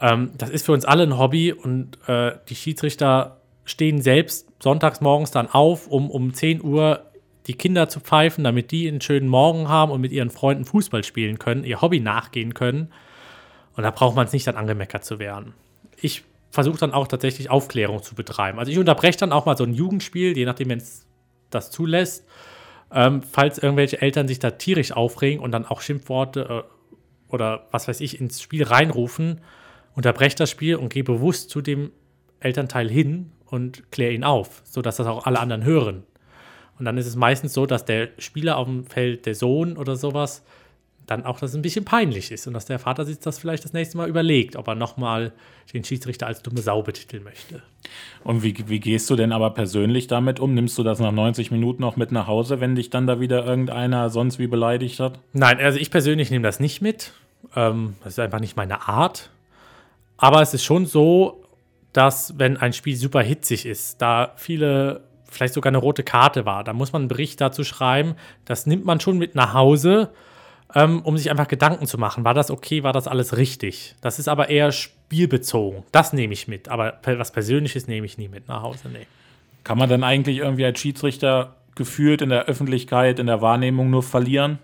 Ähm, das ist für uns alle ein Hobby und äh, die Schiedsrichter stehen selbst sonntags morgens dann auf, um um 10 Uhr die Kinder zu pfeifen, damit die einen schönen Morgen haben und mit ihren Freunden Fußball spielen können, ihr Hobby nachgehen können. Und da braucht man es nicht dann angemeckert zu werden. Ich versuche dann auch tatsächlich Aufklärung zu betreiben. Also ich unterbreche dann auch mal so ein Jugendspiel, je nachdem, wenn es das zulässt. Ähm, falls irgendwelche Eltern sich da tierisch aufregen und dann auch Schimpfworte äh, oder was weiß ich ins Spiel reinrufen, unterbreche das Spiel und gehe bewusst zu dem Elternteil hin und kläre ihn auf, sodass das auch alle anderen hören. Und dann ist es meistens so, dass der Spieler auf dem Feld, der Sohn oder sowas, dann auch das ein bisschen peinlich ist und dass der Vater sich das vielleicht das nächste Mal überlegt, ob er nochmal den Schiedsrichter als dumme Sau betiteln möchte. Und wie, wie gehst du denn aber persönlich damit um? Nimmst du das nach 90 Minuten auch mit nach Hause, wenn dich dann da wieder irgendeiner sonst wie beleidigt hat? Nein, also ich persönlich nehme das nicht mit. Ähm, das ist einfach nicht meine Art. Aber es ist schon so, dass wenn ein Spiel super hitzig ist, da viele, vielleicht sogar eine rote Karte war, da muss man einen Bericht dazu schreiben. Das nimmt man schon mit nach Hause, ähm, um sich einfach Gedanken zu machen. War das okay? War das alles richtig? Das ist aber eher spielbezogen. Das nehme ich mit. Aber was Persönliches nehme ich nie mit nach Hause. Nee. Kann man dann eigentlich irgendwie als Schiedsrichter gefühlt in der Öffentlichkeit, in der Wahrnehmung nur verlieren?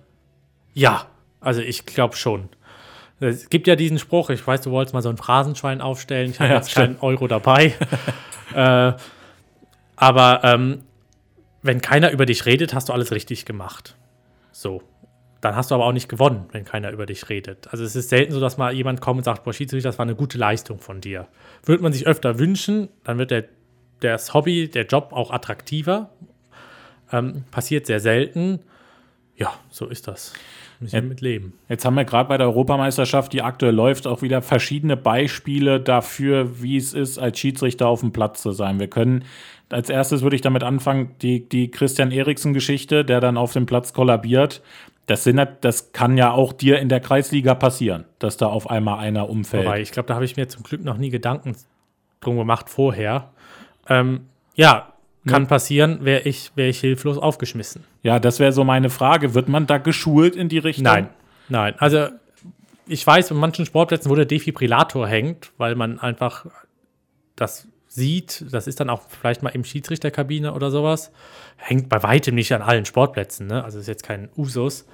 Ja, also ich glaube schon. Es gibt ja diesen Spruch, ich weiß, du wolltest mal so ein Phrasenschwein aufstellen, ich habe Ja, jetzt keinen Euro dabei. äh, aber ähm, wenn keiner über dich redet, hast du alles richtig gemacht. So. Dann hast du aber auch nicht gewonnen, wenn keiner über dich redet. Also es ist selten so, dass mal jemand kommt und sagt, boah, Schiedsrichter, das war eine gute Leistung von dir. Würde man sich öfter wünschen, dann wird der, das Hobby, der Job auch attraktiver. Ähm, passiert sehr selten. Ja, so ist das. Müssen wir mit leben. Jetzt haben wir gerade bei der Europameisterschaft, die aktuell läuft, auch wieder verschiedene Beispiele dafür, wie es ist, als Schiedsrichter auf dem Platz zu sein. Wir können, als erstes würde ich damit anfangen, die, die Christian Eriksen-Geschichte, der dann auf dem Platz kollabiert. Das, sind, das kann ja auch dir in der Kreisliga passieren, dass da auf einmal einer umfällt. Wobei, ich glaube, da habe ich mir zum Glück noch nie Gedanken drum gemacht vorher. Ähm, ja, kann passieren, wäre ich, wär ich hilflos aufgeschmissen. Ja, das wäre so meine Frage. Wird man da geschult in die Richtung? Nein, nein. Also ich weiß, in manchen Sportplätzen, wo der Defibrillator hängt, weil man einfach das sieht, das ist dann auch vielleicht mal im Schiedsrichterkabine oder sowas, hängt bei weitem nicht an allen Sportplätzen, ne? also ist jetzt kein Usus.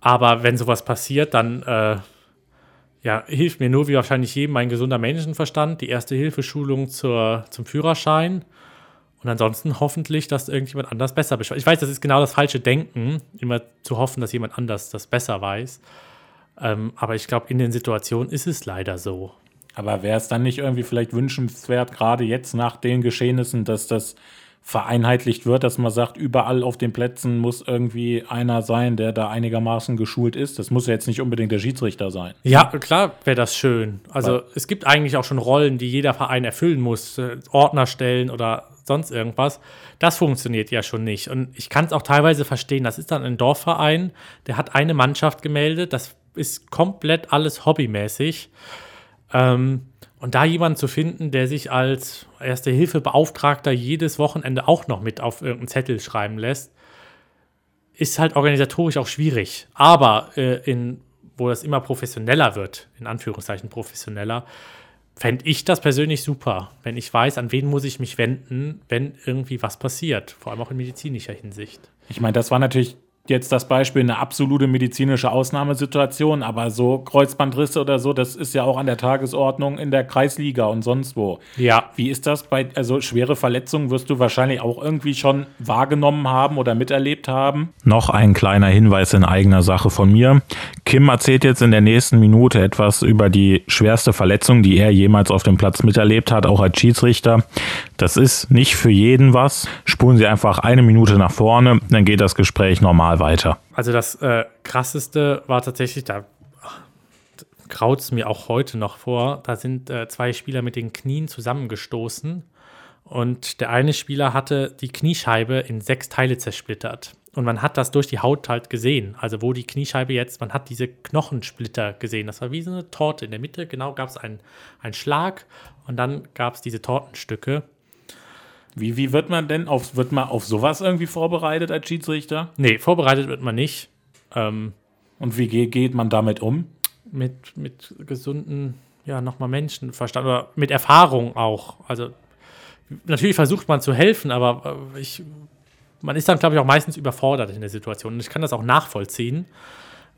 Aber wenn sowas passiert, dann äh, ja, hilft mir nur wie wahrscheinlich jedem mein gesunder Menschenverstand, die erste Hilfeschulung zur, zum Führerschein. Und ansonsten hoffentlich, dass irgendjemand anders besser beschreibt. Ich weiß, das ist genau das falsche Denken, immer zu hoffen, dass jemand anders das besser weiß. Ähm, aber ich glaube, in den Situationen ist es leider so. Aber wäre es dann nicht irgendwie vielleicht wünschenswert, gerade jetzt nach den Geschehnissen, dass das vereinheitlicht wird, dass man sagt, überall auf den Plätzen muss irgendwie einer sein, der da einigermaßen geschult ist. Das muss ja jetzt nicht unbedingt der Schiedsrichter sein. Ja, klar wäre das schön. Also Weil es gibt eigentlich auch schon Rollen, die jeder Verein erfüllen muss. Äh, Ordner stellen oder sonst irgendwas. Das funktioniert ja schon nicht. Und ich kann es auch teilweise verstehen. Das ist dann ein Dorfverein, der hat eine Mannschaft gemeldet. Das ist komplett alles hobbymäßig. Ähm, und da jemanden zu finden, der sich als Erste-Hilfe-Beauftragter jedes Wochenende auch noch mit auf irgendeinen Zettel schreiben lässt, ist halt organisatorisch auch schwierig. Aber äh, in, wo das immer professioneller wird, in Anführungszeichen professioneller, fände ich das persönlich super, wenn ich weiß, an wen muss ich mich wenden, wenn irgendwie was passiert, vor allem auch in medizinischer Hinsicht. Ich meine, das war natürlich jetzt das Beispiel eine absolute medizinische Ausnahmesituation, aber so Kreuzbandrisse oder so, das ist ja auch an der Tagesordnung in der Kreisliga und sonst wo. Ja. Wie ist das bei, also schwere Verletzungen wirst du wahrscheinlich auch irgendwie schon wahrgenommen haben oder miterlebt haben? Noch ein kleiner Hinweis in eigener Sache von mir. Kim erzählt jetzt in der nächsten Minute etwas über die schwerste Verletzung, die er jemals auf dem Platz miterlebt hat, auch als Schiedsrichter. Das ist nicht für jeden was. Spulen Sie einfach eine Minute nach vorne, dann geht das Gespräch normal mal weiter. Also das äh, krasseste war tatsächlich, da graut es mir auch heute noch vor, da sind äh, zwei Spieler mit den Knien zusammengestoßen und der eine Spieler hatte die Kniescheibe in sechs Teile zersplittert. Und man hat das durch die Haut halt gesehen. Also wo die Kniescheibe jetzt, man hat diese Knochensplitter gesehen. Das war wie so eine Torte. In der Mitte genau gab es einen, einen Schlag und dann gab es diese Tortenstücke. Wie, wie wird man denn auf, wird man auf sowas irgendwie vorbereitet als Schiedsrichter? Nee, vorbereitet wird man nicht. Ähm, Und wie geht, geht man damit um? Mit, mit gesunden, ja, nochmal Menschenverstand oder mit Erfahrung auch. Also natürlich versucht man zu helfen, aber äh, ich, man ist dann, glaube ich, auch meistens überfordert in der Situation. Und ich kann das auch nachvollziehen.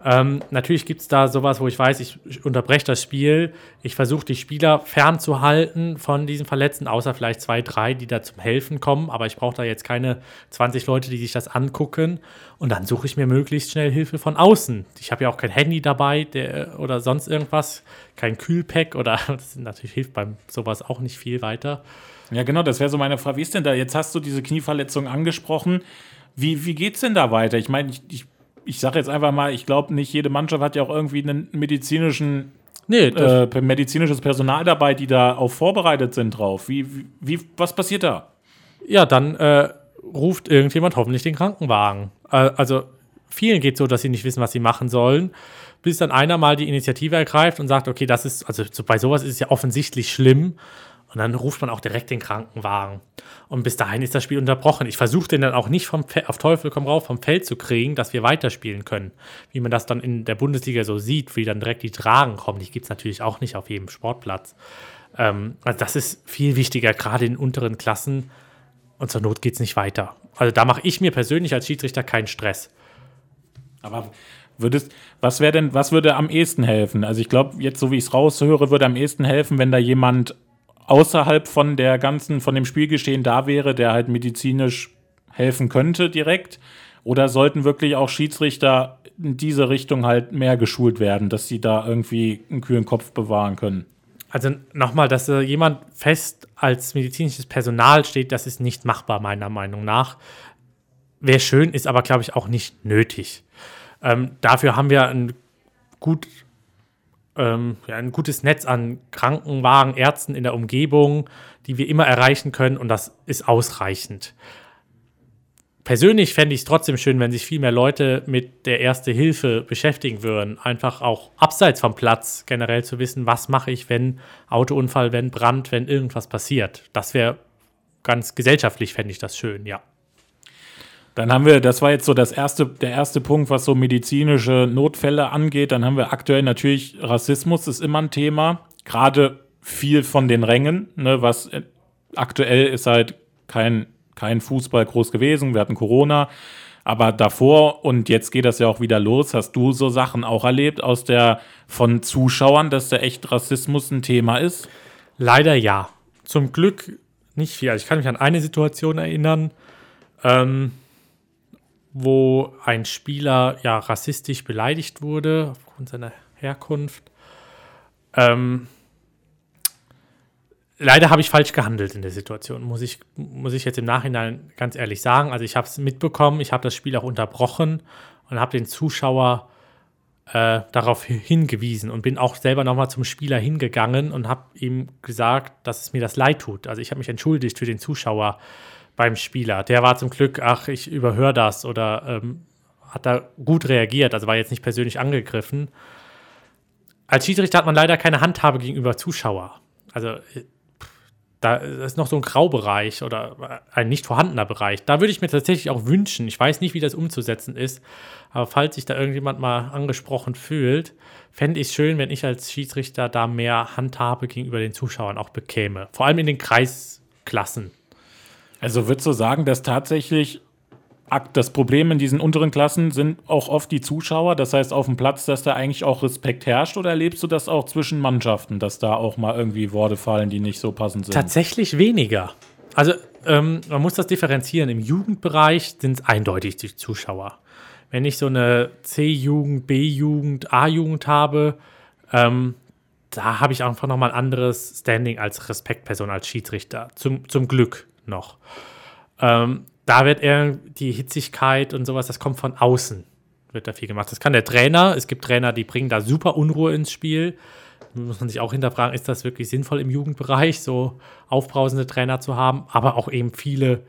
Ähm, natürlich gibt es da sowas, wo ich weiß, ich unterbreche das Spiel. Ich versuche die Spieler fernzuhalten von diesen Verletzten, außer vielleicht zwei, drei, die da zum Helfen kommen. Aber ich brauche da jetzt keine 20 Leute, die sich das angucken. Und dann suche ich mir möglichst schnell Hilfe von außen. Ich habe ja auch kein Handy dabei der, oder sonst irgendwas, kein Kühlpack oder das natürlich hilft beim sowas auch nicht viel weiter. Ja, genau, das wäre so meine Frage. Wie ist denn da? Jetzt hast du diese Knieverletzung angesprochen. Wie, wie geht es denn da weiter? Ich meine, ich, ich ich sage jetzt einfach mal, ich glaube, nicht jede Mannschaft hat ja auch irgendwie einen medizinischen nee, äh, medizinisches Personal dabei, die da auch vorbereitet sind drauf. Wie, wie, was passiert da? Ja, dann äh, ruft irgendjemand hoffentlich den Krankenwagen. Äh, also vielen geht es so, dass sie nicht wissen, was sie machen sollen, bis dann einer mal die Initiative ergreift und sagt, okay, das ist, also so, bei sowas ist es ja offensichtlich schlimm und dann ruft man auch direkt den Krankenwagen. Und bis dahin ist das Spiel unterbrochen. Ich versuche den dann auch nicht vom auf Teufel komm rauf vom Feld zu kriegen, dass wir weiterspielen können. Wie man das dann in der Bundesliga so sieht, wie dann direkt die Tragen kommen. Die gibt es natürlich auch nicht auf jedem Sportplatz. Ähm, also das ist viel wichtiger, gerade in unteren Klassen. Und zur Not geht es nicht weiter. Also da mache ich mir persönlich als Schiedsrichter keinen Stress. Aber Würdest, was wäre denn, was würde am ehesten helfen? Also ich glaube, jetzt so wie ich es raushöre, würde am ehesten helfen, wenn da jemand außerhalb von der ganzen, von dem Spielgeschehen da wäre, der halt medizinisch helfen könnte direkt? Oder sollten wirklich auch Schiedsrichter in diese Richtung halt mehr geschult werden, dass sie da irgendwie einen kühlen Kopf bewahren können? Also nochmal, dass äh, jemand fest als medizinisches Personal steht, das ist nicht machbar, meiner Meinung nach. Wäre schön, ist aber, glaube ich, auch nicht nötig. Ähm, dafür haben wir ein gut ähm, ja, ein gutes Netz an Krankenwagen, Ärzten in der Umgebung, die wir immer erreichen können und das ist ausreichend. Persönlich fände ich es trotzdem schön, wenn sich viel mehr Leute mit der Erste Hilfe beschäftigen würden. Einfach auch abseits vom Platz generell zu wissen, was mache ich, wenn Autounfall, wenn Brand, wenn irgendwas passiert. Das wäre ganz gesellschaftlich, fände ich das schön, ja. Dann haben wir, das war jetzt so das erste, der erste Punkt, was so medizinische Notfälle angeht. Dann haben wir aktuell natürlich Rassismus ist immer ein Thema. Gerade viel von den Rängen, ne, was äh, aktuell ist halt kein, kein Fußball groß gewesen. Wir hatten Corona. Aber davor und jetzt geht das ja auch wieder los. Hast du so Sachen auch erlebt aus der von Zuschauern, dass da echt Rassismus ein Thema ist? Leider ja. Zum Glück nicht viel. Also ich kann mich an eine Situation erinnern, ähm, wo ein Spieler ja rassistisch beleidigt wurde aufgrund seiner Herkunft. Ähm, leider habe ich falsch gehandelt in der Situation, muss ich, muss ich jetzt im Nachhinein ganz ehrlich sagen. Also ich habe es mitbekommen, ich habe das Spiel auch unterbrochen und habe den Zuschauer äh, darauf hingewiesen und bin auch selber nochmal zum Spieler hingegangen und habe ihm gesagt, dass es mir das leid tut. Also ich habe mich entschuldigt für den Zuschauer beim Spieler. Der war zum Glück, ach, ich überhöre das oder ähm, hat da gut reagiert, also war jetzt nicht persönlich angegriffen. Als Schiedsrichter hat man leider keine Handhabe gegenüber Zuschauer. Also äh, da ist noch so ein Graubereich oder ein nicht vorhandener Bereich. Da würde ich mir tatsächlich auch wünschen, ich weiß nicht, wie das umzusetzen ist, aber falls sich da irgendjemand mal angesprochen fühlt, fände ich es schön, wenn ich als Schiedsrichter da mehr Handhabe gegenüber den Zuschauern auch bekäme. Vor allem in den Kreisklassen. Also würdest du sagen, dass tatsächlich das Problem in diesen unteren Klassen sind auch oft die Zuschauer. Das heißt, auf dem Platz, dass da eigentlich auch Respekt herrscht oder erlebst du das auch zwischen Mannschaften, dass da auch mal irgendwie Worte fallen, die nicht so passend sind? Tatsächlich weniger. Also ähm, man muss das differenzieren. Im Jugendbereich sind es eindeutig die Zuschauer. Wenn ich so eine C-Jugend, B-Jugend, A-Jugend habe, ähm, da habe ich einfach nochmal ein anderes Standing als Respektperson, als Schiedsrichter. Zum, zum Glück noch. Ähm, da wird eher die Hitzigkeit und sowas, das kommt von außen, wird da viel gemacht. Das kann der Trainer, es gibt Trainer, die bringen da super Unruhe ins Spiel. Muss man sich auch hinterfragen, ist das wirklich sinnvoll im Jugendbereich, so aufbrausende Trainer zu haben, aber auch eben viele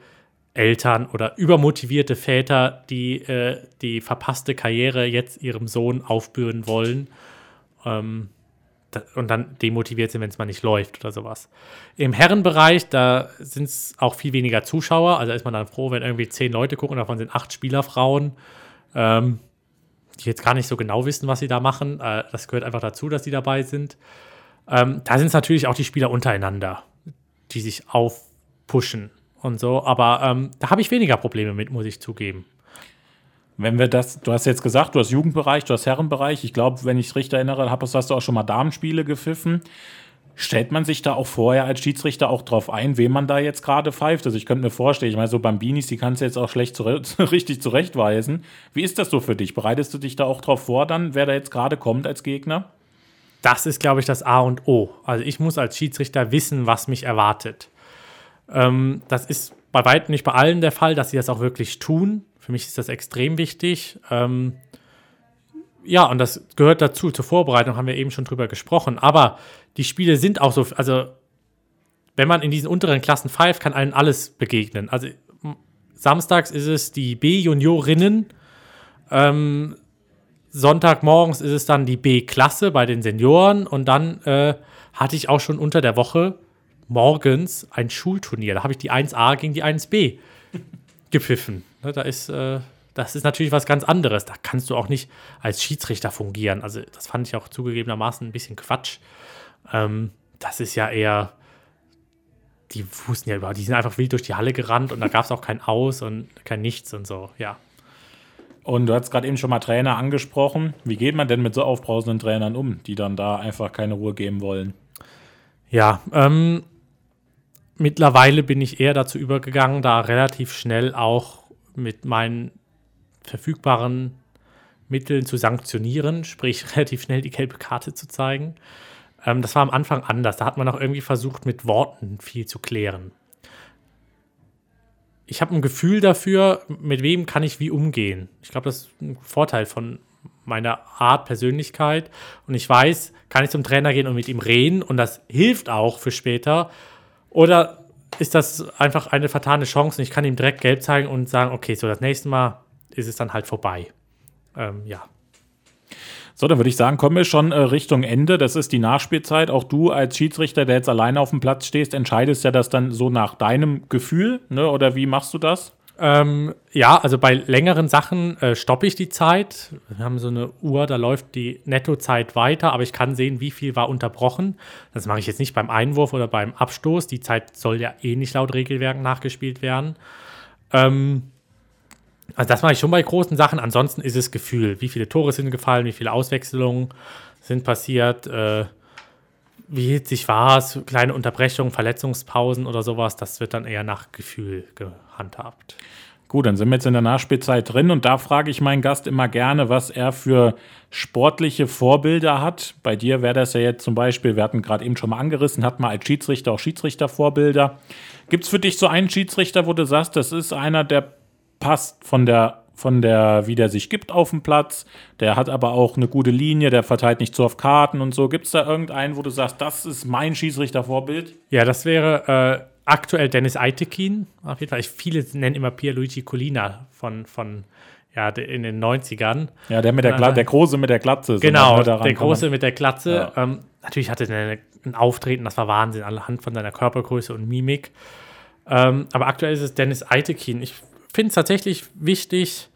Eltern oder übermotivierte Väter, die äh, die verpasste Karriere jetzt ihrem Sohn aufbürden wollen. Ähm, und dann demotiviert sind, wenn es mal nicht läuft oder sowas. Im Herrenbereich, da sind es auch viel weniger Zuschauer. Also ist man dann froh, wenn irgendwie zehn Leute gucken, davon sind acht Spielerfrauen, ähm, die jetzt gar nicht so genau wissen, was sie da machen. Äh, das gehört einfach dazu, dass sie dabei sind. Ähm, da sind es natürlich auch die Spieler untereinander, die sich aufpushen und so. Aber ähm, da habe ich weniger Probleme mit, muss ich zugeben. Wenn wir das, du hast jetzt gesagt, du hast Jugendbereich, du hast Herrenbereich. Ich glaube, wenn ich es richtig erinnere, hast du auch schon mal Damenspiele gepfiffen. Stellt man sich da auch vorher als Schiedsrichter auch drauf ein, wem man da jetzt gerade pfeift? Also ich könnte mir vorstellen, ich meine, so Bambinis, die kannst du jetzt auch schlecht zure richtig zurechtweisen. Wie ist das so für dich? Bereitest du dich da auch drauf vor, dann, wer da jetzt gerade kommt als Gegner? Das ist, glaube ich, das A und O. Also ich muss als Schiedsrichter wissen, was mich erwartet. Ähm, das ist bei weitem nicht bei allen der Fall, dass sie das auch wirklich tun. Für mich ist das extrem wichtig. Ähm, ja, und das gehört dazu. Zur Vorbereitung haben wir eben schon drüber gesprochen. Aber die Spiele sind auch so, also wenn man in diesen unteren Klassen pfeift, kann allen alles begegnen. Also samstags ist es die B-Juniorinnen. Ähm, Sonntagmorgens ist es dann die B-Klasse bei den Senioren. Und dann äh, hatte ich auch schon unter der Woche morgens ein Schulturnier. Da habe ich die 1a gegen die 1b gepfiffen. Ne, da ist, äh, das ist natürlich was ganz anderes. Da kannst du auch nicht als Schiedsrichter fungieren. Also, das fand ich auch zugegebenermaßen ein bisschen Quatsch. Ähm, das ist ja eher. Die wussten ja überhaupt, die sind einfach wild durch die Halle gerannt und da gab es auch kein Aus und kein Nichts und so, ja. Und du hast gerade eben schon mal Trainer angesprochen. Wie geht man denn mit so aufbrausenden Trainern um, die dann da einfach keine Ruhe geben wollen? Ja, ähm, mittlerweile bin ich eher dazu übergegangen, da relativ schnell auch mit meinen verfügbaren Mitteln zu sanktionieren, sprich relativ schnell die gelbe Karte zu zeigen. Ähm, das war am Anfang anders. Da hat man auch irgendwie versucht, mit Worten viel zu klären. Ich habe ein Gefühl dafür, mit wem kann ich wie umgehen. Ich glaube, das ist ein Vorteil von meiner Art Persönlichkeit. Und ich weiß, kann ich zum Trainer gehen und mit ihm reden und das hilft auch für später. Oder ist das einfach eine vertane Chance und ich kann ihm direkt gelb zeigen und sagen, okay, so das nächste Mal ist es dann halt vorbei. Ähm, ja. So, dann würde ich sagen, kommen wir schon äh, Richtung Ende. Das ist die Nachspielzeit. Auch du als Schiedsrichter, der jetzt alleine auf dem Platz stehst, entscheidest ja das dann so nach deinem Gefühl, ne? Oder wie machst du das? Ähm, ja, also bei längeren Sachen äh, stoppe ich die Zeit. Wir haben so eine Uhr, da läuft die Nettozeit weiter, aber ich kann sehen, wie viel war unterbrochen. Das mache ich jetzt nicht beim Einwurf oder beim Abstoß. Die Zeit soll ja eh nicht laut Regelwerk nachgespielt werden. Ähm, also das mache ich schon bei großen Sachen. Ansonsten ist es Gefühl. Wie viele Tore sind gefallen, wie viele Auswechslungen sind passiert. Äh, wie hitzig war es, kleine Unterbrechungen, Verletzungspausen oder sowas, das wird dann eher nach Gefühl gehandhabt. Gut, dann sind wir jetzt in der Nachspielzeit drin und da frage ich meinen Gast immer gerne, was er für sportliche Vorbilder hat. Bei dir wäre das ja jetzt zum Beispiel, wir hatten gerade eben schon mal angerissen, hat man als Schiedsrichter auch Schiedsrichtervorbilder. Gibt es für dich so einen Schiedsrichter, wo du sagst, das ist einer, der passt von der von der, wie der sich gibt auf dem Platz. Der hat aber auch eine gute Linie, der verteilt nicht zu oft Karten und so. Gibt es da irgendeinen, wo du sagst, das ist mein Schiedsrichtervorbild? Ja, das wäre äh, aktuell Dennis Eitekin. Auf jeden Fall. Ich, viele nennen immer Pierluigi Colina von, von ja, in den 90ern. Ja, der mit der, Gla der Große mit der Glatze. Genau, der Große mit der Glatze. Ja. Ähm, natürlich hatte er ein Auftreten, das war Wahnsinn, anhand von seiner Körpergröße und Mimik. Ähm, aber aktuell ist es Dennis Eitekin. Ich finde es tatsächlich wichtig,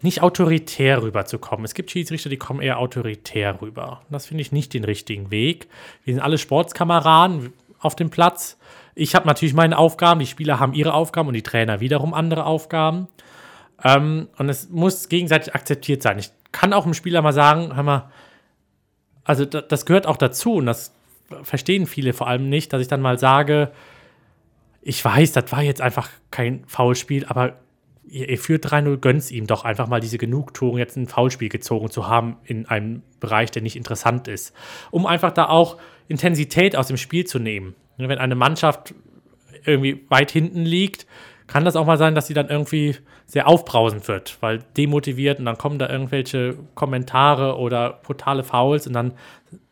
nicht autoritär rüberzukommen. Es gibt Schiedsrichter, die kommen eher autoritär rüber. Das finde ich nicht den richtigen Weg. Wir sind alle Sportskameraden auf dem Platz. Ich habe natürlich meine Aufgaben, die Spieler haben ihre Aufgaben und die Trainer wiederum andere Aufgaben. Ähm, und es muss gegenseitig akzeptiert sein. Ich kann auch einem Spieler mal sagen, hör mal, also das gehört auch dazu und das verstehen viele vor allem nicht, dass ich dann mal sage, ich weiß, das war jetzt einfach kein Foulspiel, aber ihr, ihr führt 3-0, gönnt ihm doch einfach mal diese Genugtuung, jetzt ein Foulspiel gezogen zu haben in einem Bereich, der nicht interessant ist. Um einfach da auch Intensität aus dem Spiel zu nehmen. Wenn eine Mannschaft irgendwie weit hinten liegt, kann das auch mal sein, dass sie dann irgendwie sehr aufbrausend wird, weil demotiviert und dann kommen da irgendwelche Kommentare oder brutale Fouls und dann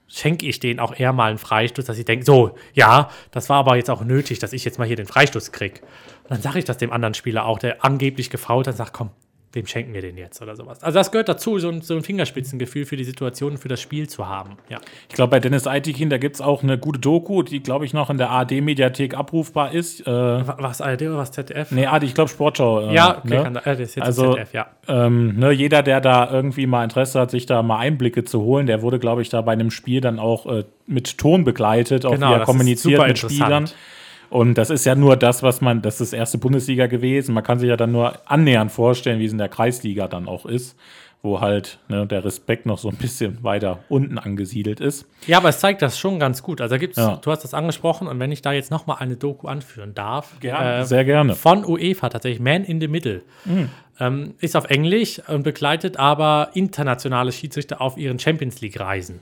schenke ich denen auch eher mal einen Freistoß, dass ich denke, so, ja, das war aber jetzt auch nötig, dass ich jetzt mal hier den Freistoß kriege. Und dann sage ich das dem anderen Spieler auch, der angeblich gefault hat, sagt, komm, dem schenken wir den jetzt oder sowas. Also das gehört dazu, so ein, so ein Fingerspitzengefühl für die Situation, für das Spiel zu haben. Ja. Ich glaube, bei Dennis Eitikin, da gibt es auch eine gute Doku, die, glaube ich, noch in der ARD-Mediathek abrufbar ist. Äh, was ARD oder was ZDF? Nee, ARD, ich glaube Sportschau. Äh, ja, okay, ne? kann, äh, das ist jetzt also, ZDF, ja. Ähm, ne, jeder, der da irgendwie mal Interesse hat, sich da mal Einblicke zu holen, der wurde, glaube ich, da bei einem Spiel dann auch äh, mit Ton begleitet, auch genau, wie er kommuniziert mit Spielern. Und das ist ja nur das, was man, das ist erste Bundesliga gewesen. Man kann sich ja dann nur annähernd vorstellen, wie es in der Kreisliga dann auch ist, wo halt ne, der Respekt noch so ein bisschen weiter unten angesiedelt ist. Ja, aber es zeigt das schon ganz gut. Also gibt's, ja. du hast das angesprochen und wenn ich da jetzt nochmal eine Doku anführen darf. Gerne, äh, sehr gerne. Von UEFA tatsächlich, Man in the Middle. Mhm. Ähm, ist auf Englisch und begleitet aber internationale Schiedsrichter auf ihren Champions League-Reisen.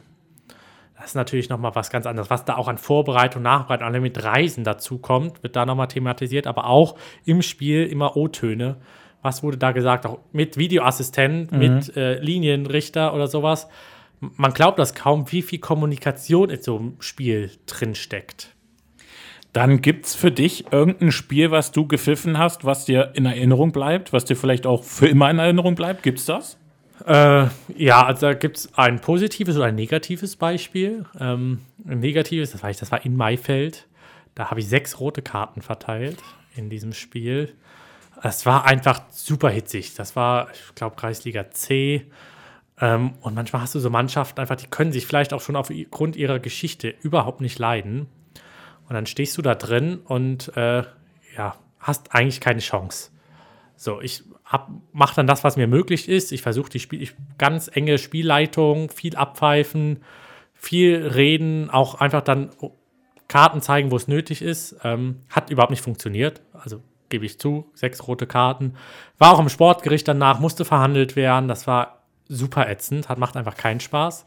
Das ist natürlich nochmal was ganz anderes. Was da auch an Vorbereitung, Nachbereitung, alle mit Reisen dazu kommt, wird da nochmal thematisiert, aber auch im Spiel immer O-Töne. Was wurde da gesagt? Auch mit Videoassistent, mhm. mit äh, Linienrichter oder sowas. Man glaubt das kaum, wie viel Kommunikation in so einem Spiel drinsteckt. Dann gibt es für dich irgendein Spiel, was du gepfiffen hast, was dir in Erinnerung bleibt, was dir vielleicht auch für immer in Erinnerung bleibt? Gibt es das? Äh, ja, also da gibt es ein positives oder ein negatives Beispiel. Ähm, ein negatives, das war, ich, das war in Maifeld. Da habe ich sechs rote Karten verteilt in diesem Spiel. Es war einfach super hitzig. Das war, ich glaube, Kreisliga C. Ähm, und manchmal hast du so Mannschaften einfach, die können sich vielleicht auch schon aufgrund ihrer Geschichte überhaupt nicht leiden. Und dann stehst du da drin und äh, ja, hast eigentlich keine Chance. So, ich mache dann das, was mir möglich ist. Ich versuche die Spiel, ich, ganz enge Spielleitung, viel abpfeifen, viel reden, auch einfach dann Karten zeigen, wo es nötig ist. Ähm, hat überhaupt nicht funktioniert. Also gebe ich zu, sechs rote Karten. War auch im Sportgericht danach, musste verhandelt werden. Das war super ätzend, hat, macht einfach keinen Spaß.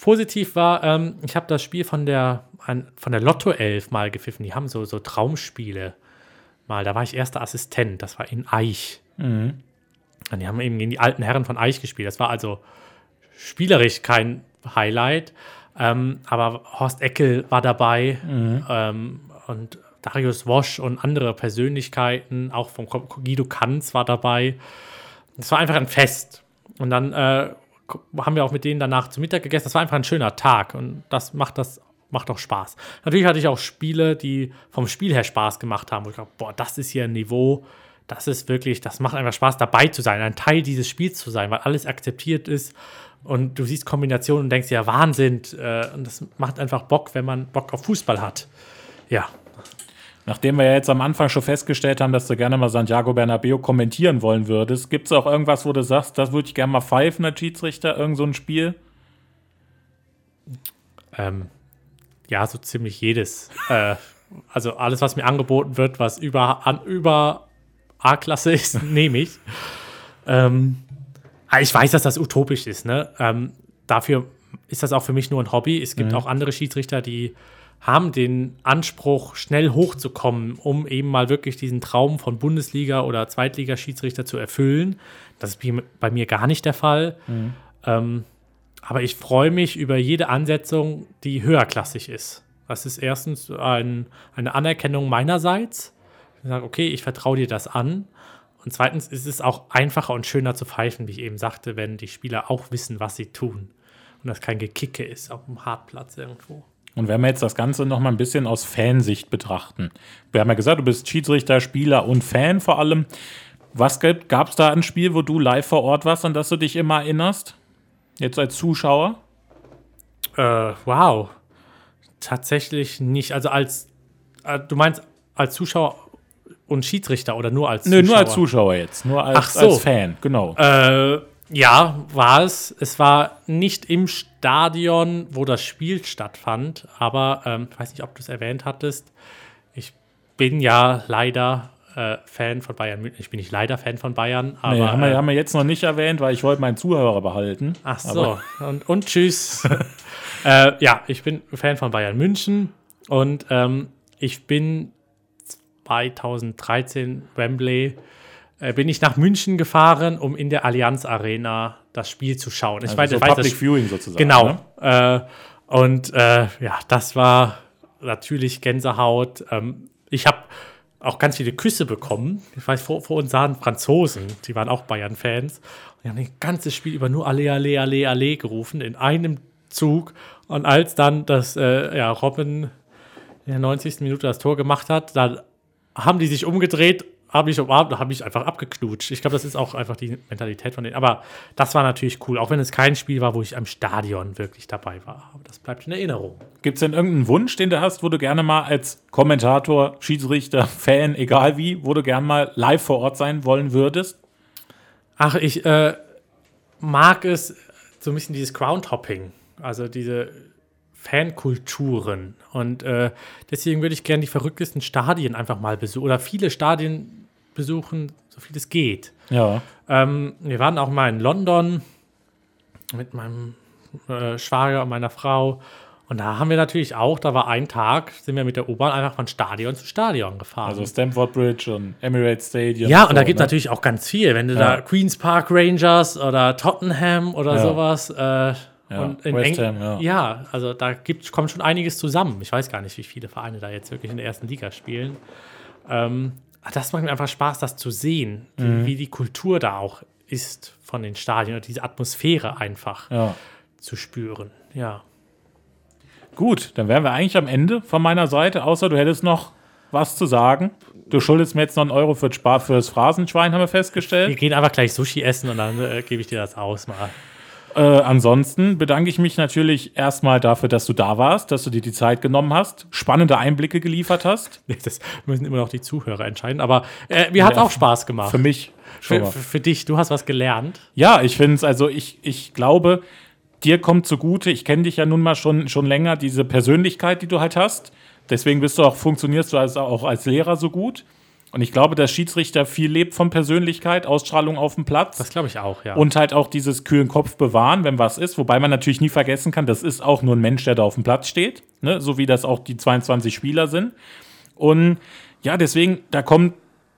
Positiv war, ähm, ich habe das Spiel von der, von der Lotto 11 mal gepfiffen. Die haben so, so Traumspiele mal. Da war ich erster Assistent. Das war in Eich. Mhm. Und die haben eben gegen die alten Herren von Eich gespielt. Das war also spielerisch kein Highlight. Ähm, aber Horst Eckel war dabei mhm. ähm, und Darius Wosch und andere Persönlichkeiten, auch von Guido Kanz war dabei. Es war einfach ein Fest. Und dann äh, haben wir auch mit denen danach zu Mittag gegessen. Das war einfach ein schöner Tag und das macht das macht auch Spaß. Natürlich hatte ich auch Spiele, die vom Spiel her Spaß gemacht haben, wo ich glaube, boah, das ist hier ein Niveau, das ist wirklich, das macht einfach Spaß, dabei zu sein, ein Teil dieses Spiels zu sein, weil alles akzeptiert ist und du siehst Kombinationen und denkst, ja, Wahnsinn. Äh, und das macht einfach Bock, wenn man Bock auf Fußball hat. Ja. Nachdem wir ja jetzt am Anfang schon festgestellt haben, dass du gerne mal Santiago Bernabeo kommentieren wollen würdest, gibt es auch irgendwas, wo du sagst, das würde ich gerne mal pfeifen als Schiedsrichter, irgend so ein Spiel? Ähm, ja, so ziemlich jedes. äh, also alles, was mir angeboten wird, was über, an, über A-Klasse ist, nehme ich. Ähm, aber ich weiß, dass das utopisch ist. Ne? Ähm, dafür ist das auch für mich nur ein Hobby. Es gibt auch andere Schiedsrichter, die haben den Anspruch, schnell hochzukommen, um eben mal wirklich diesen Traum von Bundesliga- oder Zweitligaschiedsrichter zu erfüllen. Das ist bei- mir gar nicht der Fall. Ähm, aber ich freue mich über jede Ansetzung, die höherklassig ist. Das ist erstens ein, eine Anerkennung meinerseits. Sage, okay, ich vertraue dir das an. Und zweitens ist es auch einfacher und schöner zu pfeifen, wie ich eben sagte, wenn die Spieler auch wissen, was sie tun. Und das kein Gekicke ist auf dem Hartplatz irgendwo. Und wenn wir jetzt das Ganze noch mal ein bisschen aus Fansicht betrachten. Wir haben ja gesagt, du bist Schiedsrichter, Spieler und Fan vor allem. Was gab es da ein Spiel, wo du live vor Ort warst, an das du dich immer erinnerst? Jetzt als Zuschauer? Äh, wow. Tatsächlich nicht. Also als, äh, du meinst als Zuschauer und Schiedsrichter oder nur als Nö, nur als Zuschauer jetzt. Nur als, Ach so. als Fan, genau. Äh, ja, war es. Es war nicht im Stadion, wo das Spiel stattfand, aber ähm, ich weiß nicht, ob du es erwähnt hattest. Ich bin ja leider äh, Fan von Bayern München. Ich bin nicht leider Fan von Bayern, aber. nee, haben, wir, äh, haben wir jetzt noch nicht erwähnt, weil ich wollte meinen Zuhörer behalten. Ach so, und, und tschüss. äh, ja, ich bin Fan von Bayern München und ähm, ich bin 2013 Wembley, äh, bin ich nach München gefahren, um in der Allianz Arena das Spiel zu schauen. Ich Also weiß, so weiß, Public das, Viewing sozusagen. genau. Ne? Äh, und äh, ja, das war natürlich Gänsehaut. Ähm, ich habe auch ganz viele Küsse bekommen. Ich weiß, vor, vor uns sahen Franzosen, die waren auch Bayern-Fans. Und die haben das ganze Spiel über nur Alle, Alle, Alle, Alle gerufen in einem Zug. Und als dann das, äh, ja, Robin in der 90. Minute das Tor gemacht hat, dann haben die sich umgedreht, habe ich umarmt, habe ich einfach abgeknutscht. Ich glaube, das ist auch einfach die Mentalität von denen. Aber das war natürlich cool, auch wenn es kein Spiel war, wo ich am Stadion wirklich dabei war. Aber das bleibt in Erinnerung. Gibt es denn irgendeinen Wunsch, den du hast, wo du gerne mal als Kommentator, Schiedsrichter, Fan, egal wie, wo du gerne mal live vor Ort sein wollen würdest? Ach, ich äh, mag es so ein bisschen dieses Groundhopping, also diese Fankulturen. Und äh, deswegen würde ich gerne die verrücktesten Stadien einfach mal besuchen oder viele Stadien besuchen, so viel es geht. Ja. Ähm, wir waren auch mal in London mit meinem äh, Schwager und meiner Frau. Und da haben wir natürlich auch, da war ein Tag, sind wir mit der U-Bahn einfach von Stadion zu Stadion gefahren. Also Stamford Bridge und Emirates Stadium. ja, und da so, gibt es ne? natürlich auch ganz viel. Wenn du Ja. da Queen's Park Rangers oder Tottenham oder Ja. sowas. Äh, und in West Ham, ja. ja, also da gibt, kommt schon einiges zusammen. Ich weiß gar nicht, wie viele Vereine da jetzt wirklich in der ersten Liga spielen. Ähm, aber das macht mir einfach Spaß, das zu sehen, wie, Mhm. wie die Kultur da auch ist von den Stadien und diese Atmosphäre einfach Ja. zu spüren. Ja. Gut, dann wären wir eigentlich am Ende von meiner Seite, außer du hättest noch was zu sagen. Du schuldest mir jetzt noch einen Euro für, Spar fürs Phrasenschwein, haben wir Wir festgestellt. gehen einfach gleich Sushi essen und dann äh, gebe ich dir das aus mal. Äh, ansonsten bedanke ich mich natürlich erstmal dafür, dass du da warst, dass du dir die Zeit genommen hast, spannende Einblicke geliefert hast. Das müssen immer noch die Zuhörer entscheiden. Aber äh, mir hat Ja, auch Spaß gemacht. Für mich für, für dich, du hast was gelernt. Ja, ich finde es, also ich, ich glaube, dir kommt zugute, ich kenne dich ja nun mal schon, schon länger, diese Persönlichkeit, die du halt hast. Deswegen bist du auch, funktionierst du als, auch als Lehrer so gut. Und ich glaube, dass Schiedsrichter viel lebt von Persönlichkeit, Ausstrahlung auf dem Platz. Das glaube ich auch, ja. und halt auch dieses kühlen Kopf bewahren, wenn was ist. Wobei man natürlich nie vergessen kann, das ist auch nur ein Mensch, der da auf dem Platz steht. Ne? So wie das auch die 22 Spieler sind. Und ja, deswegen, da kommt,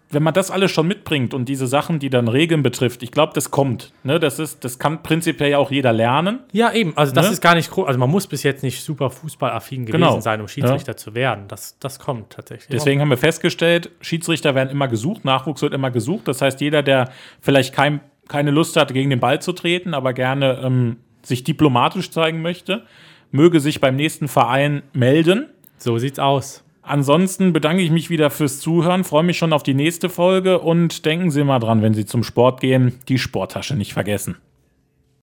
wenn man das alles schon mitbringt und diese Sachen, die dann Regeln betrifft, ich glaube, das kommt. Ne? Das, ist, das kann prinzipiell ja auch jeder lernen. ja, eben. Also, das Ne? ist gar nicht groß. Also, man muss bis jetzt nicht super fußballaffin gewesen Genau. sein, um Schiedsrichter zu werden. Das, das kommt tatsächlich. Deswegen haben wir festgestellt, Schiedsrichter werden immer gesucht, Nachwuchs wird immer gesucht. Das heißt, jeder, der vielleicht kein, keine Lust hat, gegen den Ball zu treten, aber gerne ähm, sich diplomatisch zeigen möchte, möge sich beim nächsten Verein melden. So sieht's aus. Ansonsten bedanke ich mich wieder fürs Zuhören, freue mich schon auf die nächste Folge und denken Sie mal dran, wenn Sie zum Sport gehen, die Sporttasche nicht vergessen.